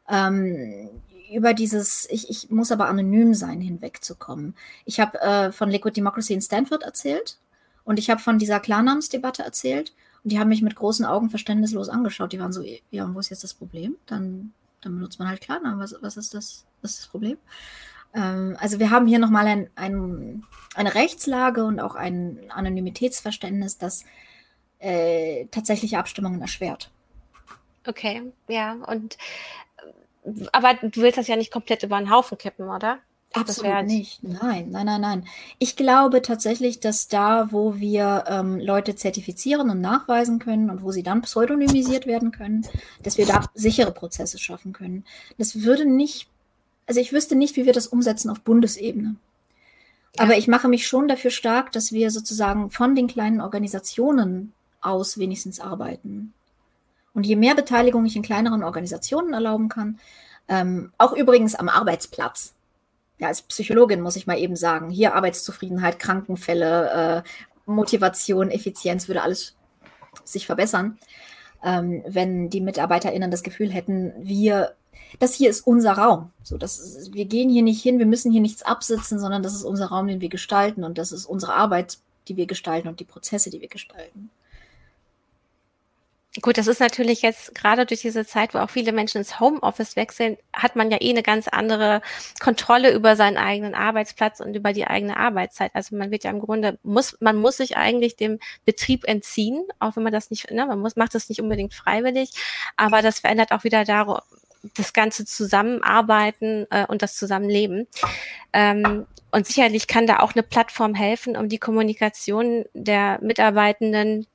B: ähm, über dieses, ich, ich muss aber anonym sein, hinwegzukommen. Ich habe äh, von Liquid Democracy in Stanford erzählt und ich habe von dieser Klarnamensdebatte erzählt und die haben mich mit großen Augen verständnislos angeschaut. Die waren so, ja, und wo ist jetzt das Problem? Dann, dann benutzt man halt Klarnamen. Was, was, ist, das, was ist das Problem? Ähm, also wir haben hier nochmal ein, ein, eine Rechtslage und auch ein Anonymitätsverständnis, das äh, tatsächliche Abstimmungen erschwert.
A: Okay, ja, und aber du willst das ja nicht komplett über den Haufen kippen, oder?
B: Absolut
A: wäre-
B: nicht. Nein, nein, nein, nein. Ich glaube tatsächlich, dass da, wo wir ähm, Leute zertifizieren und nachweisen können und wo sie dann pseudonymisiert werden können, dass wir da sichere Prozesse schaffen können. Das würde nicht, also ich wüsste nicht, wie wir das umsetzen auf Bundesebene.
A: Ja.
B: Aber ich mache mich schon dafür stark, dass wir sozusagen von den kleinen Organisationen aus wenigstens arbeiten. Und je mehr Beteiligung ich in kleineren Organisationen erlauben kann, ähm, auch übrigens am Arbeitsplatz. Ja, als Psychologin muss ich mal eben sagen, hier Arbeitszufriedenheit, Krankenfälle, äh, Motivation, Effizienz würde alles sich verbessern. Ähm, wenn die MitarbeiterInnen das Gefühl hätten, wir, das hier ist unser Raum. So, das wir gehen hier nicht hin, wir müssen hier nichts absitzen, sondern das ist unser Raum, den wir gestalten und das ist unsere Arbeit, die wir gestalten und die Prozesse, die wir gestalten.
A: Gut, das ist natürlich jetzt gerade durch diese Zeit, wo auch viele Menschen ins Homeoffice wechseln, hat man ja eh eine ganz andere Kontrolle über seinen eigenen Arbeitsplatz und über die eigene Arbeitszeit. Also man wird ja im Grunde muss, man muss sich eigentlich dem Betrieb entziehen, auch wenn man das nicht, ne, man muss, macht das nicht unbedingt freiwillig, aber das verändert auch wieder darum, das ganze Zusammenarbeiten äh, und das Zusammenleben. Ähm, und sicherlich kann da auch eine Plattform helfen, um die Kommunikation der Mitarbeitenden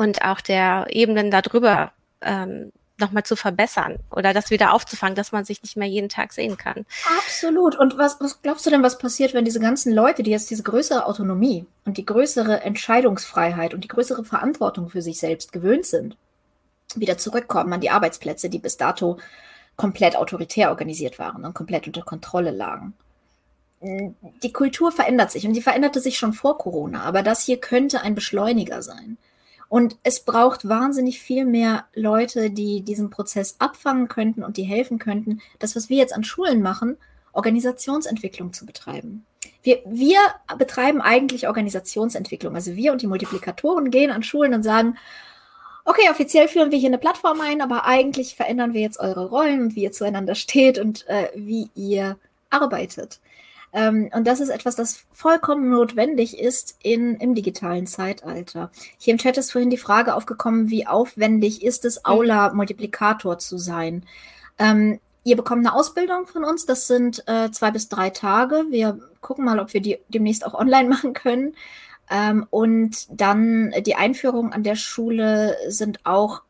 A: und auch der Ebenen darüber ähm, nochmal zu verbessern oder das wieder aufzufangen, dass man sich nicht mehr jeden Tag sehen kann.
B: Absolut. Und was, was glaubst du denn, was passiert, wenn diese ganzen Leute, die jetzt diese größere Autonomie und die größere Entscheidungsfreiheit und die größere Verantwortung für sich selbst gewöhnt sind, wieder zurückkommen an die Arbeitsplätze, die bis dato komplett autoritär organisiert waren und komplett unter Kontrolle lagen? Die Kultur verändert sich und die veränderte sich schon vor Corona, aber das hier könnte ein Beschleuniger sein. Und es braucht wahnsinnig viel mehr Leute, die diesen Prozess abfangen könnten und die helfen könnten, das, was wir jetzt an Schulen machen, Organisationsentwicklung zu betreiben. Wir, wir betreiben eigentlich Organisationsentwicklung. Also wir und die Multiplikatoren gehen an Schulen und sagen, okay, offiziell führen wir hier eine Plattform ein, aber eigentlich verändern wir jetzt eure Rollen und wie ihr zueinander steht und äh, wie ihr arbeitet. Ähm, und das ist etwas, das vollkommen notwendig ist in, im digitalen Zeitalter. Hier im Chat ist vorhin die Frage aufgekommen, wie aufwendig ist es, mhm. Aula-Multiplikator zu sein. Ähm, ihr bekommt eine Ausbildung von uns, das sind äh, zwei bis drei Tage. Wir gucken mal, ob wir die demnächst auch online machen können. Ähm, und dann die Einführung an der Schule sind auch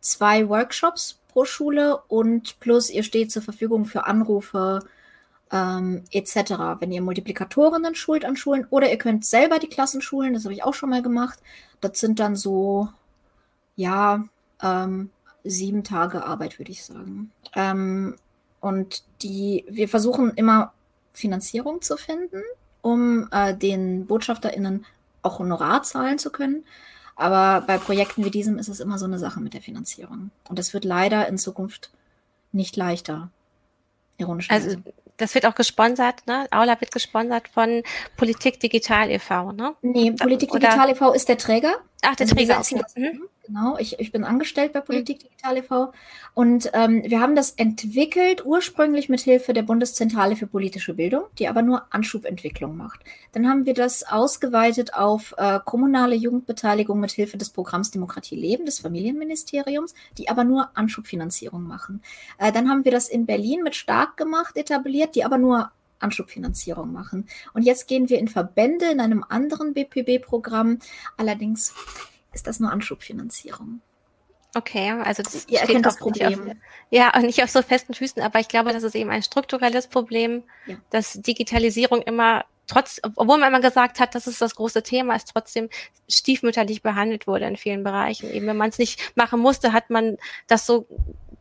B: zwei Workshops pro Schule und plus ihr steht zur Verfügung für Anrufe ähm, etc. Wenn ihr Multiplikatorinnen schult an Schulen oder ihr könnt selber die Klassen schulen, das habe ich auch schon mal gemacht. Das sind dann so, ja, ähm, sieben Tage Arbeit, würde ich sagen. Ähm, und die, wir versuchen immer Finanzierung zu finden, um äh, den BotschafterInnen auch Honorar zahlen zu können. Aber bei Projekten wie diesem ist es immer so eine Sache mit der Finanzierung. Und das wird leider in Zukunft nicht leichter.
A: Ironisch. Also das wird auch gesponsert, ne? Aula wird gesponsert von Politik Digital e.V., ne?
B: Nee, Politik Digital e.V. ist der Träger.
A: Ach, der also Träger. Mhm.
B: Genau, ich, ich bin angestellt bei Politik Digital e.V. Und ähm, wir haben das entwickelt, ursprünglich mit Hilfe der Bundeszentrale für politische Bildung, die aber nur Anschubentwicklung macht. Dann haben wir das ausgeweitet auf äh, kommunale Jugendbeteiligung mit Hilfe des Programms Demokratie Leben des Familienministeriums, die aber nur Anschubfinanzierung machen. Äh, dann haben wir das in Berlin mit Stark gemacht, etabliert, die aber nur Anschubfinanzierung machen. Und jetzt gehen wir in Verbände in einem anderen BPB-Programm. Allerdings ist das nur Anschubfinanzierung.
A: Okay, also das
B: Ihr erkennt das Problem.
A: Auf, ja, und nicht auf so festen Füßen, aber ich glaube, das ist eben ein strukturelles Problem, ja. dass Digitalisierung immer trotz, obwohl man immer gesagt hat, das ist das große Thema, ist trotzdem stiefmütterlich behandelt wurde in vielen Bereichen. Eben wenn man es nicht machen musste, hat man das so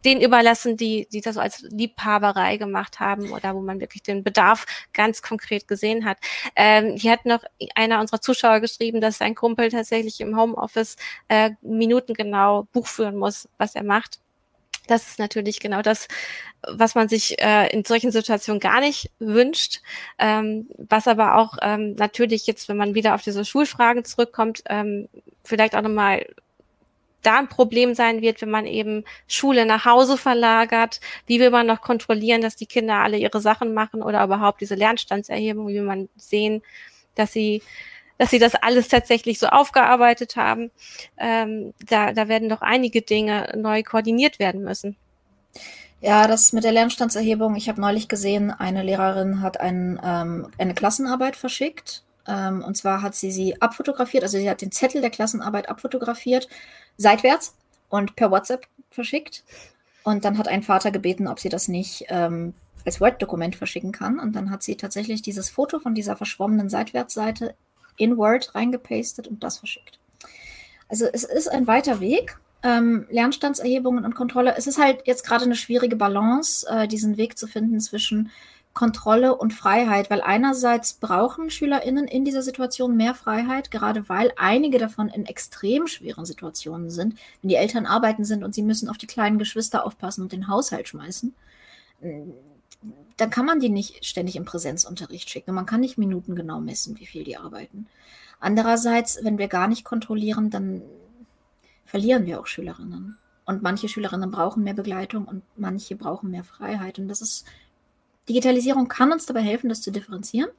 A: den überlassen, die, die das so als Liebhaberei gemacht haben oder wo man wirklich den Bedarf ganz konkret gesehen hat. Ähm, hier hat noch einer unserer Zuschauer geschrieben, dass sein Kumpel tatsächlich im Homeoffice äh, minutengenau Buch führen muss, was er macht. Das ist natürlich genau das, was man sich äh, in solchen Situationen gar nicht wünscht. Ähm, was aber auch ähm, natürlich jetzt, wenn man wieder auf diese Schulfragen zurückkommt, ähm, vielleicht auch nochmal da ein Problem sein wird, wenn man eben Schule nach Hause verlagert. Wie will man noch kontrollieren, dass die Kinder alle ihre Sachen machen oder überhaupt diese Lernstandserhebung, wie will man sehen, dass sie dass sie das alles tatsächlich so aufgearbeitet haben. Ähm, da, da werden doch einige Dinge neu koordiniert werden müssen.
B: Ja, das mit der Lernstandserhebung, ich habe neulich gesehen, eine Lehrerin hat ein, ähm, eine Klassenarbeit verschickt. Ähm, und zwar hat sie sie abfotografiert, also sie hat den Zettel der Klassenarbeit abfotografiert seitwärts und per WhatsApp verschickt. Und dann hat ein Vater gebeten, ob sie das nicht ähm, als Word-Dokument verschicken kann. Und dann hat sie tatsächlich dieses Foto von dieser verschwommenen Seitwärtsseite in Word reingepastet und das verschickt. Also es ist ein weiter Weg. Ähm, Lernstandserhebungen und Kontrolle. Es ist halt jetzt gerade eine schwierige Balance, äh, diesen Weg zu finden zwischen Kontrolle und Freiheit, weil einerseits brauchen SchülerInnen in dieser Situation mehr Freiheit, gerade weil einige davon in extrem schweren Situationen sind, wenn die Eltern arbeiten sind und sie müssen auf die kleinen Geschwister aufpassen und den Haushalt schmeißen. Dann kann man die nicht ständig im Präsenzunterricht schicken. Man kann nicht minutengenau messen, wie viel die arbeiten. Andererseits, wenn wir gar nicht kontrollieren, dann verlieren wir auch Schülerinnen. Und manche Schülerinnen brauchen mehr Begleitung und manche brauchen mehr Freiheit. Und das ist Digitalisierung kann uns dabei helfen, das zu differenzieren.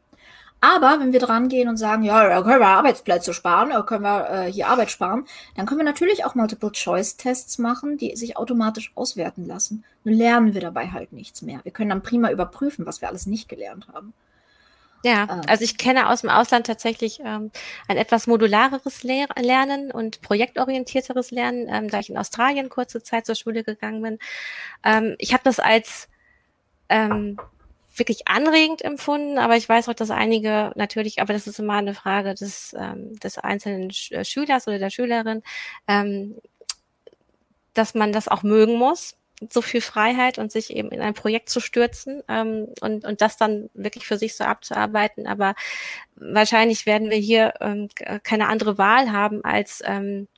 B: Aber wenn wir dran gehen und sagen, ja, da können wir Arbeitsplätze sparen, da können wir äh, hier Arbeit sparen, dann können wir natürlich auch Multiple-Choice-Tests machen, die sich automatisch auswerten lassen. Nur lernen wir dabei halt nichts mehr. Wir können dann prima überprüfen, was wir alles nicht gelernt haben.
A: Ja, ähm. also ich kenne aus dem Ausland tatsächlich ähm, ein etwas modulareres Lehr Lernen und projektorientierteres Lernen, ähm, da ich in Australien kurze Zeit zur Schule gegangen bin. Ähm, ich habe das als ähm, wirklich anregend empfunden, aber ich weiß auch, dass einige natürlich, aber das ist immer eine Frage des, ähm, des einzelnen Sch äh, Schülers oder der Schülerin, ähm, dass man das auch mögen muss, so viel Freiheit und sich eben in ein Projekt zu stürzen ähm, und, und das dann wirklich für sich so abzuarbeiten. Aber wahrscheinlich werden wir hier ähm, keine andere Wahl haben, als ähm,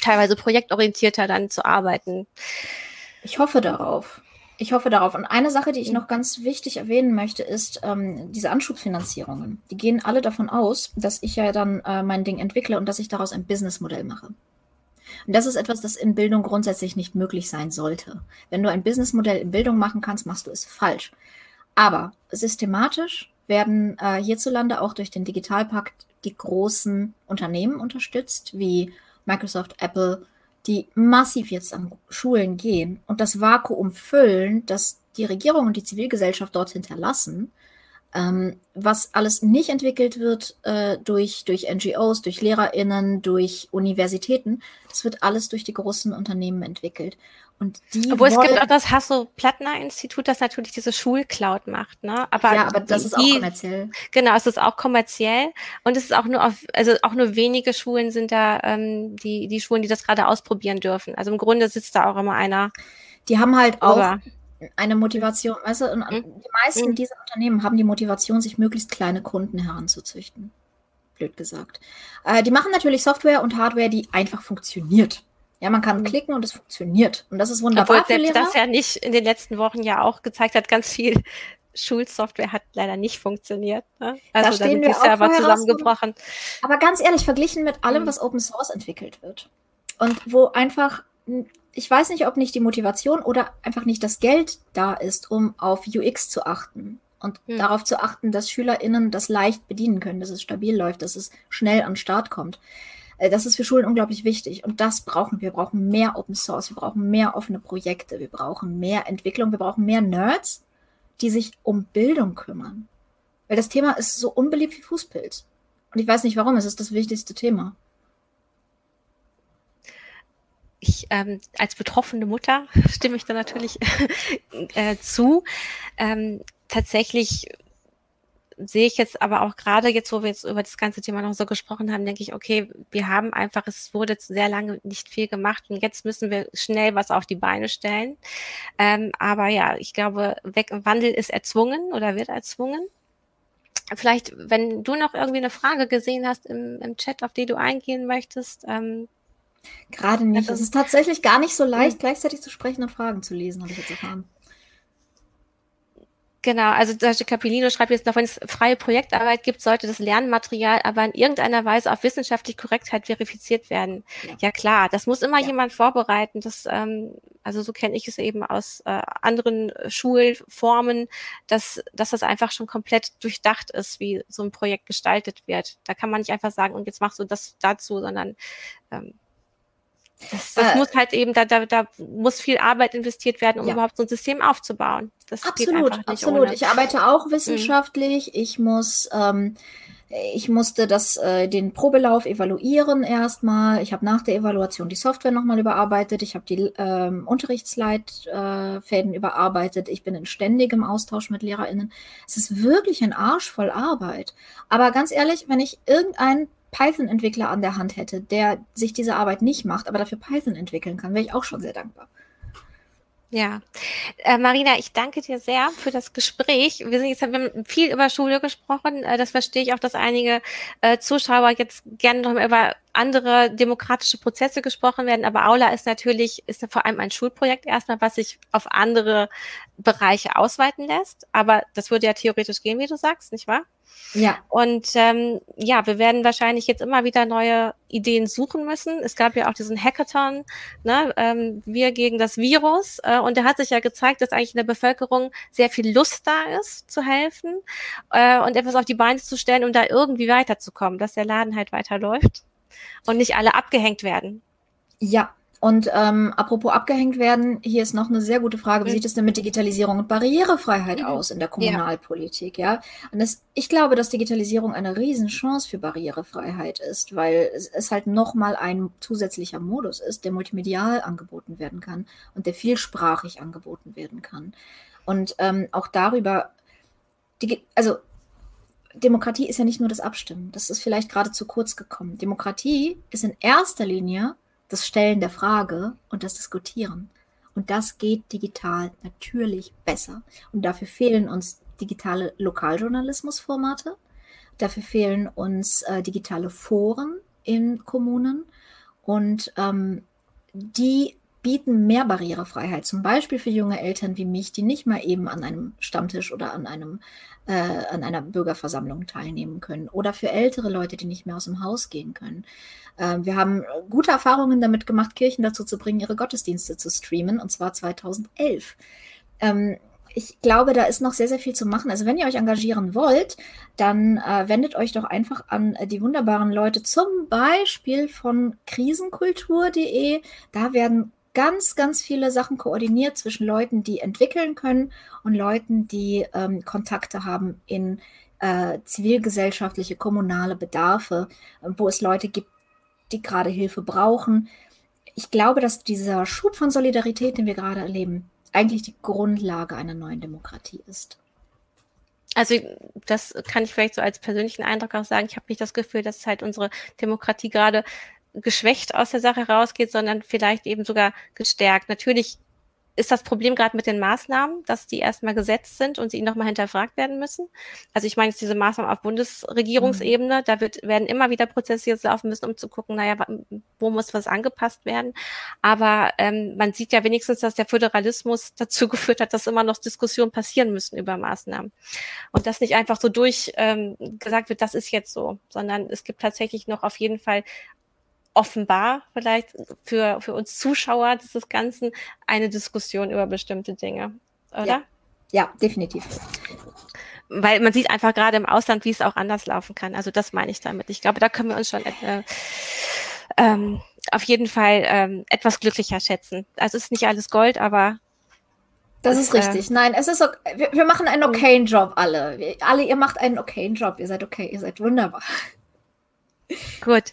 A: teilweise projektorientierter dann zu arbeiten.
B: Ich hoffe darauf. Ich hoffe darauf. Und eine Sache, die ich noch ganz wichtig erwähnen möchte, ist ähm, diese Anschubfinanzierungen. Die gehen alle davon aus, dass ich ja dann äh, mein Ding entwickle und dass ich daraus ein Businessmodell mache. Und das ist etwas, das in Bildung grundsätzlich nicht möglich sein sollte. Wenn du ein Businessmodell in Bildung machen kannst, machst du es falsch. Aber systematisch werden äh, hierzulande auch durch den Digitalpakt die großen Unternehmen unterstützt, wie Microsoft, Apple, die massiv jetzt an Schulen gehen und das Vakuum füllen, das die Regierung und die Zivilgesellschaft dort hinterlassen, ähm, was alles nicht entwickelt wird äh, durch, durch NGOs, durch LehrerInnen, durch Universitäten, das wird alles durch die großen Unternehmen entwickelt.
A: Und die Obwohl es gibt auch das Hasso-Plattner-Institut, das natürlich diese Schulcloud macht, ne?
B: Aber ja, aber das die, ist auch kommerziell.
A: Genau, es ist auch kommerziell und es ist auch nur auf, also auch nur wenige Schulen sind da, ähm, die, die Schulen, die das gerade ausprobieren dürfen. Also im Grunde sitzt da auch immer einer.
B: Die haben halt auch über. Eine Motivation, weißt du, mhm. die meisten mhm. dieser Unternehmen haben die Motivation, sich möglichst kleine Kunden heranzuzüchten. Blöd gesagt. Äh, die machen natürlich Software und Hardware, die einfach funktioniert. Ja, man kann mhm. klicken und es funktioniert. Und das ist wunderbar.
A: Obwohl selbst das ja nicht in den letzten Wochen ja auch gezeigt hat, ganz viel Schulsoftware hat leider nicht funktioniert. Ne?
B: Also da, stehen wir die Server zusammengebrochen. Aber ganz ehrlich, verglichen mit allem, mhm. was Open Source entwickelt wird. Und wo einfach, ich weiß nicht, ob nicht die Motivation oder einfach nicht das Geld da ist, um auf UX zu achten. Und mhm. darauf zu achten, dass SchülerInnen das leicht bedienen können, dass es stabil läuft, dass es schnell an den Start kommt. Äh, das ist für Schulen unglaublich wichtig und das brauchen wir. Wir brauchen mehr Open Source, wir brauchen mehr offene Projekte, wir brauchen mehr Entwicklung, wir brauchen mehr Nerds, die sich um Bildung kümmern. Weil das Thema ist so unbeliebt wie Fußpilz. Und ich weiß nicht warum, es ist das wichtigste Thema.
A: Ich ähm, als betroffene Mutter stimme ich da natürlich äh, zu. Ähm, tatsächlich sehe ich jetzt aber auch gerade jetzt, wo wir jetzt über das ganze Thema noch so gesprochen haben, denke ich, okay, wir haben einfach, es wurde sehr lange nicht viel gemacht und jetzt müssen wir schnell was auf die Beine stellen. Ähm, aber ja, ich glaube, Weg Wandel ist erzwungen oder wird erzwungen. Vielleicht, wenn du noch irgendwie eine Frage gesehen hast im, im Chat, auf die du eingehen möchtest. Ähm,
B: Gerade nicht. Es ist tatsächlich gar nicht so leicht, gleichzeitig zu sprechen und Fragen zu lesen, habe ich jetzt erfahren.
A: Genau, also. Capellino schreibt jetzt noch, wenn es freie Projektarbeit gibt, sollte das Lernmaterial aber in irgendeiner Weise auf wissenschaftliche Korrektheit verifiziert werden. Ja, ja klar, das muss immer ja. jemand vorbereiten. Das, ähm, also so kenne ich es eben aus äh, anderen Schulformen, dass, dass das einfach schon komplett durchdacht ist, wie so ein Projekt gestaltet wird. Da kann man nicht einfach sagen, und jetzt machst du das dazu, sondern ähm, das, das äh, muss halt eben, da, da, da muss viel Arbeit investiert werden, um ja. überhaupt so ein System aufzubauen.
B: Das absolut, absolut. Ohne. Ich arbeite auch mhm. wissenschaftlich. Mhm. Ich muss, ähm, ich musste das, äh, den Probelauf evaluieren erstmal. Ich habe nach der Evaluation die Software nochmal überarbeitet. Ich habe die ähm, Unterrichtsleitfäden äh, überarbeitet. Ich bin in ständigem Austausch mit LehrerInnen. Es ist wirklich ein Arsch voll Arbeit. Aber ganz ehrlich, wenn ich irgendein Python-Entwickler an der Hand hätte, der sich diese Arbeit nicht macht, aber dafür Python entwickeln kann, wäre ich auch schon sehr dankbar.
A: Ja, äh, Marina, ich danke dir sehr für das Gespräch. Wir sind jetzt haben wir viel über Schule gesprochen. Äh, das verstehe ich auch, dass einige äh, Zuschauer jetzt gerne noch über andere demokratische Prozesse gesprochen werden. Aber Aula ist natürlich ist vor allem ein Schulprojekt erstmal, was sich auf andere Bereiche ausweiten lässt. Aber das würde ja theoretisch gehen, wie du sagst, nicht wahr? Ja. Und ähm, ja, wir werden wahrscheinlich jetzt immer wieder neue Ideen suchen müssen. Es gab ja auch diesen Hackathon, ne, ähm, wir gegen das Virus. Äh, und der hat sich ja gezeigt, dass eigentlich in der Bevölkerung sehr viel Lust da ist, zu helfen äh, und etwas auf die Beine zu stellen, um da irgendwie weiterzukommen, dass der Laden halt weiterläuft und nicht alle abgehängt werden.
B: Ja, und ähm, apropos abgehängt werden, hier ist noch eine sehr gute Frage. Wie mhm. sieht es denn mit Digitalisierung und Barrierefreiheit mhm. aus in der Kommunalpolitik? Ja, ja? und das, ich glaube, dass Digitalisierung eine Riesenchance für Barrierefreiheit ist, weil es, es halt nochmal ein zusätzlicher Modus ist, der multimedial angeboten werden kann und der vielsprachig angeboten werden kann. Und ähm, auch darüber, die, also Demokratie ist ja nicht nur das Abstimmen. Das ist vielleicht gerade zu kurz gekommen. Demokratie ist in erster Linie das Stellen der Frage und das Diskutieren. Und das geht digital natürlich besser. Und dafür fehlen uns digitale Lokaljournalismusformate. Dafür fehlen uns äh, digitale Foren in Kommunen. Und ähm, die bieten mehr Barrierefreiheit, zum Beispiel für junge Eltern wie mich, die nicht mal eben an einem Stammtisch oder an, einem, äh, an einer Bürgerversammlung teilnehmen können. Oder für ältere Leute, die nicht mehr aus dem Haus gehen können. Äh, wir haben gute Erfahrungen damit gemacht, Kirchen dazu zu bringen, ihre Gottesdienste zu streamen, und zwar 2011. Ähm, ich glaube, da ist noch sehr, sehr viel zu machen. Also wenn ihr euch engagieren wollt, dann äh, wendet euch doch einfach an äh, die wunderbaren Leute, zum Beispiel von krisenkultur.de. Da werden ganz, ganz viele Sachen koordiniert zwischen Leuten, die entwickeln können und Leuten, die ähm, Kontakte haben in äh, zivilgesellschaftliche, kommunale Bedarfe, wo es Leute gibt, die gerade Hilfe brauchen. Ich glaube, dass dieser Schub von Solidarität, den wir gerade erleben, eigentlich die Grundlage einer neuen Demokratie ist.
A: Also das kann ich vielleicht so als persönlichen Eindruck auch sagen. Ich habe nicht das Gefühl, dass halt unsere Demokratie gerade geschwächt aus der Sache rausgeht, sondern vielleicht eben sogar gestärkt. Natürlich ist das Problem gerade mit den Maßnahmen, dass die erstmal gesetzt sind und sie nochmal hinterfragt werden müssen. Also ich meine jetzt diese Maßnahmen auf Bundesregierungsebene, mhm. da wird, werden immer wieder Prozesse jetzt laufen müssen, um zu gucken, naja, wo muss was angepasst werden. Aber ähm, man sieht ja wenigstens, dass der Föderalismus dazu geführt hat, dass immer noch Diskussionen passieren müssen über Maßnahmen. Und das nicht einfach so durch ähm, gesagt wird, das ist jetzt so, sondern es gibt tatsächlich noch auf jeden Fall offenbar vielleicht für, für uns Zuschauer dieses Ganzen eine Diskussion über bestimmte Dinge, oder?
B: Ja, ja definitiv.
A: Weil man sieht einfach gerade im Ausland, wie es auch anders laufen kann. Also das meine ich damit. Ich glaube, da können wir uns schon äh, ähm, auf jeden Fall ähm, etwas glücklicher schätzen. Also es ist nicht alles Gold, aber
B: das ist richtig. Äh, Nein, es ist okay. Wir, wir machen einen okayen Job alle. Wir, alle, ihr macht einen okayen Job. Ihr seid okay. Ihr seid wunderbar.
A: Gut.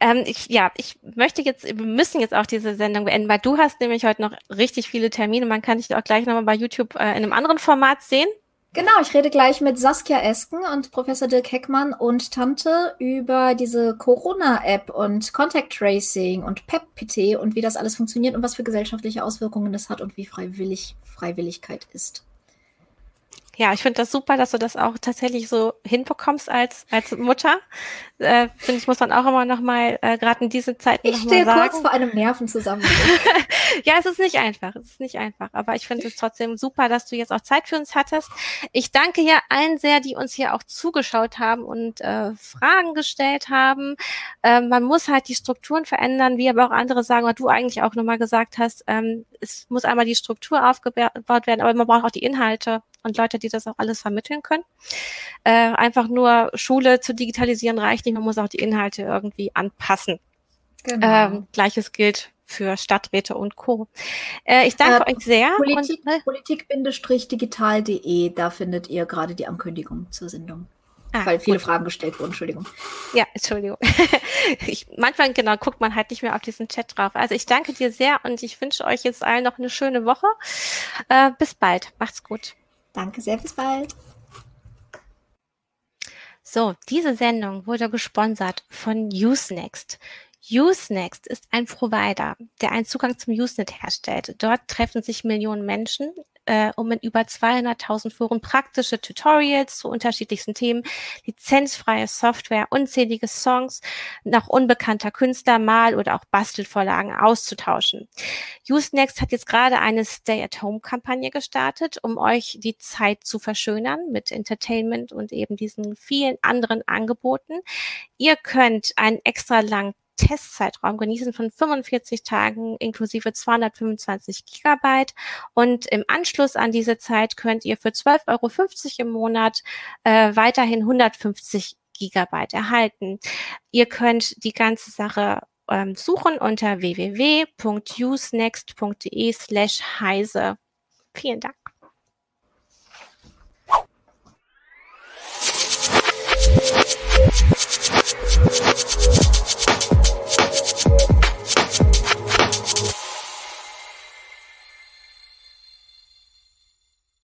A: Ähm, ich, ja, ich möchte jetzt, wir müssen jetzt auch diese Sendung beenden, weil du hast nämlich heute noch richtig viele Termine. Man kann dich auch gleich nochmal bei YouTube äh, in einem anderen Format sehen.
B: Genau, ich rede gleich mit Saskia Esken und Professor Dirk Heckmann und Tante über diese Corona-App und Contact Tracing und PEP-PT und wie das alles funktioniert und was für gesellschaftliche Auswirkungen das hat und wie freiwillig Freiwilligkeit ist.
A: Ja, ich finde das super, dass du das auch tatsächlich so hinbekommst als, als Mutter. Äh, finde ich, muss man auch immer noch mal, äh, gerade in diese Zeiten
B: Ich stehe kurz vor einem Nervenzusammenbruch.
A: ja, es ist nicht einfach. Es ist nicht einfach. Aber ich finde es trotzdem super, dass du jetzt auch Zeit für uns hattest. Ich danke ja allen sehr, die uns hier auch zugeschaut haben und äh, Fragen gestellt haben. Äh, man muss halt die Strukturen verändern, wie aber auch andere sagen, was du eigentlich auch nochmal gesagt hast. Ähm, es muss einmal die Struktur aufgebaut werden, aber man braucht auch die Inhalte und Leute, die das auch alles vermitteln können. Äh, einfach nur Schule zu digitalisieren reicht nicht, man muss auch die Inhalte irgendwie anpassen. Genau. Ähm, Gleiches gilt für Stadträte und Co. Äh, ich danke äh, euch sehr.
B: Politik, ne? Politik-digital.de, da findet ihr gerade die Ankündigung zur Sendung. Ah, weil viele gut. Fragen gestellt wurden, Entschuldigung.
A: Ja, Entschuldigung. Ich, manchmal, genau, guckt man halt nicht mehr auf diesen Chat drauf. Also ich danke dir sehr und ich wünsche euch jetzt allen noch eine schöne Woche. Äh, bis bald. Macht's gut.
B: Danke sehr, bis bald.
A: So, diese Sendung wurde gesponsert von Usenext. Usenext ist ein Provider, der einen Zugang zum Usenet herstellt. Dort treffen sich Millionen Menschen, äh, um in über 200.000 Foren praktische Tutorials zu unterschiedlichsten Themen, lizenzfreie Software, unzählige Songs nach unbekannter Künstler, Mal- oder auch Bastelvorlagen auszutauschen. Usenext hat jetzt gerade eine Stay-at-Home-Kampagne gestartet, um euch die Zeit zu verschönern mit Entertainment und eben diesen vielen anderen Angeboten. Ihr könnt einen extra langen Testzeitraum genießen von 45 Tagen inklusive 225 Gigabyte. Und im Anschluss an diese Zeit könnt ihr für 12,50 Euro im Monat äh, weiterhin 150 Gigabyte erhalten. Ihr könnt die ganze Sache ähm, suchen unter www.usenext.de slash heise. Vielen Dank.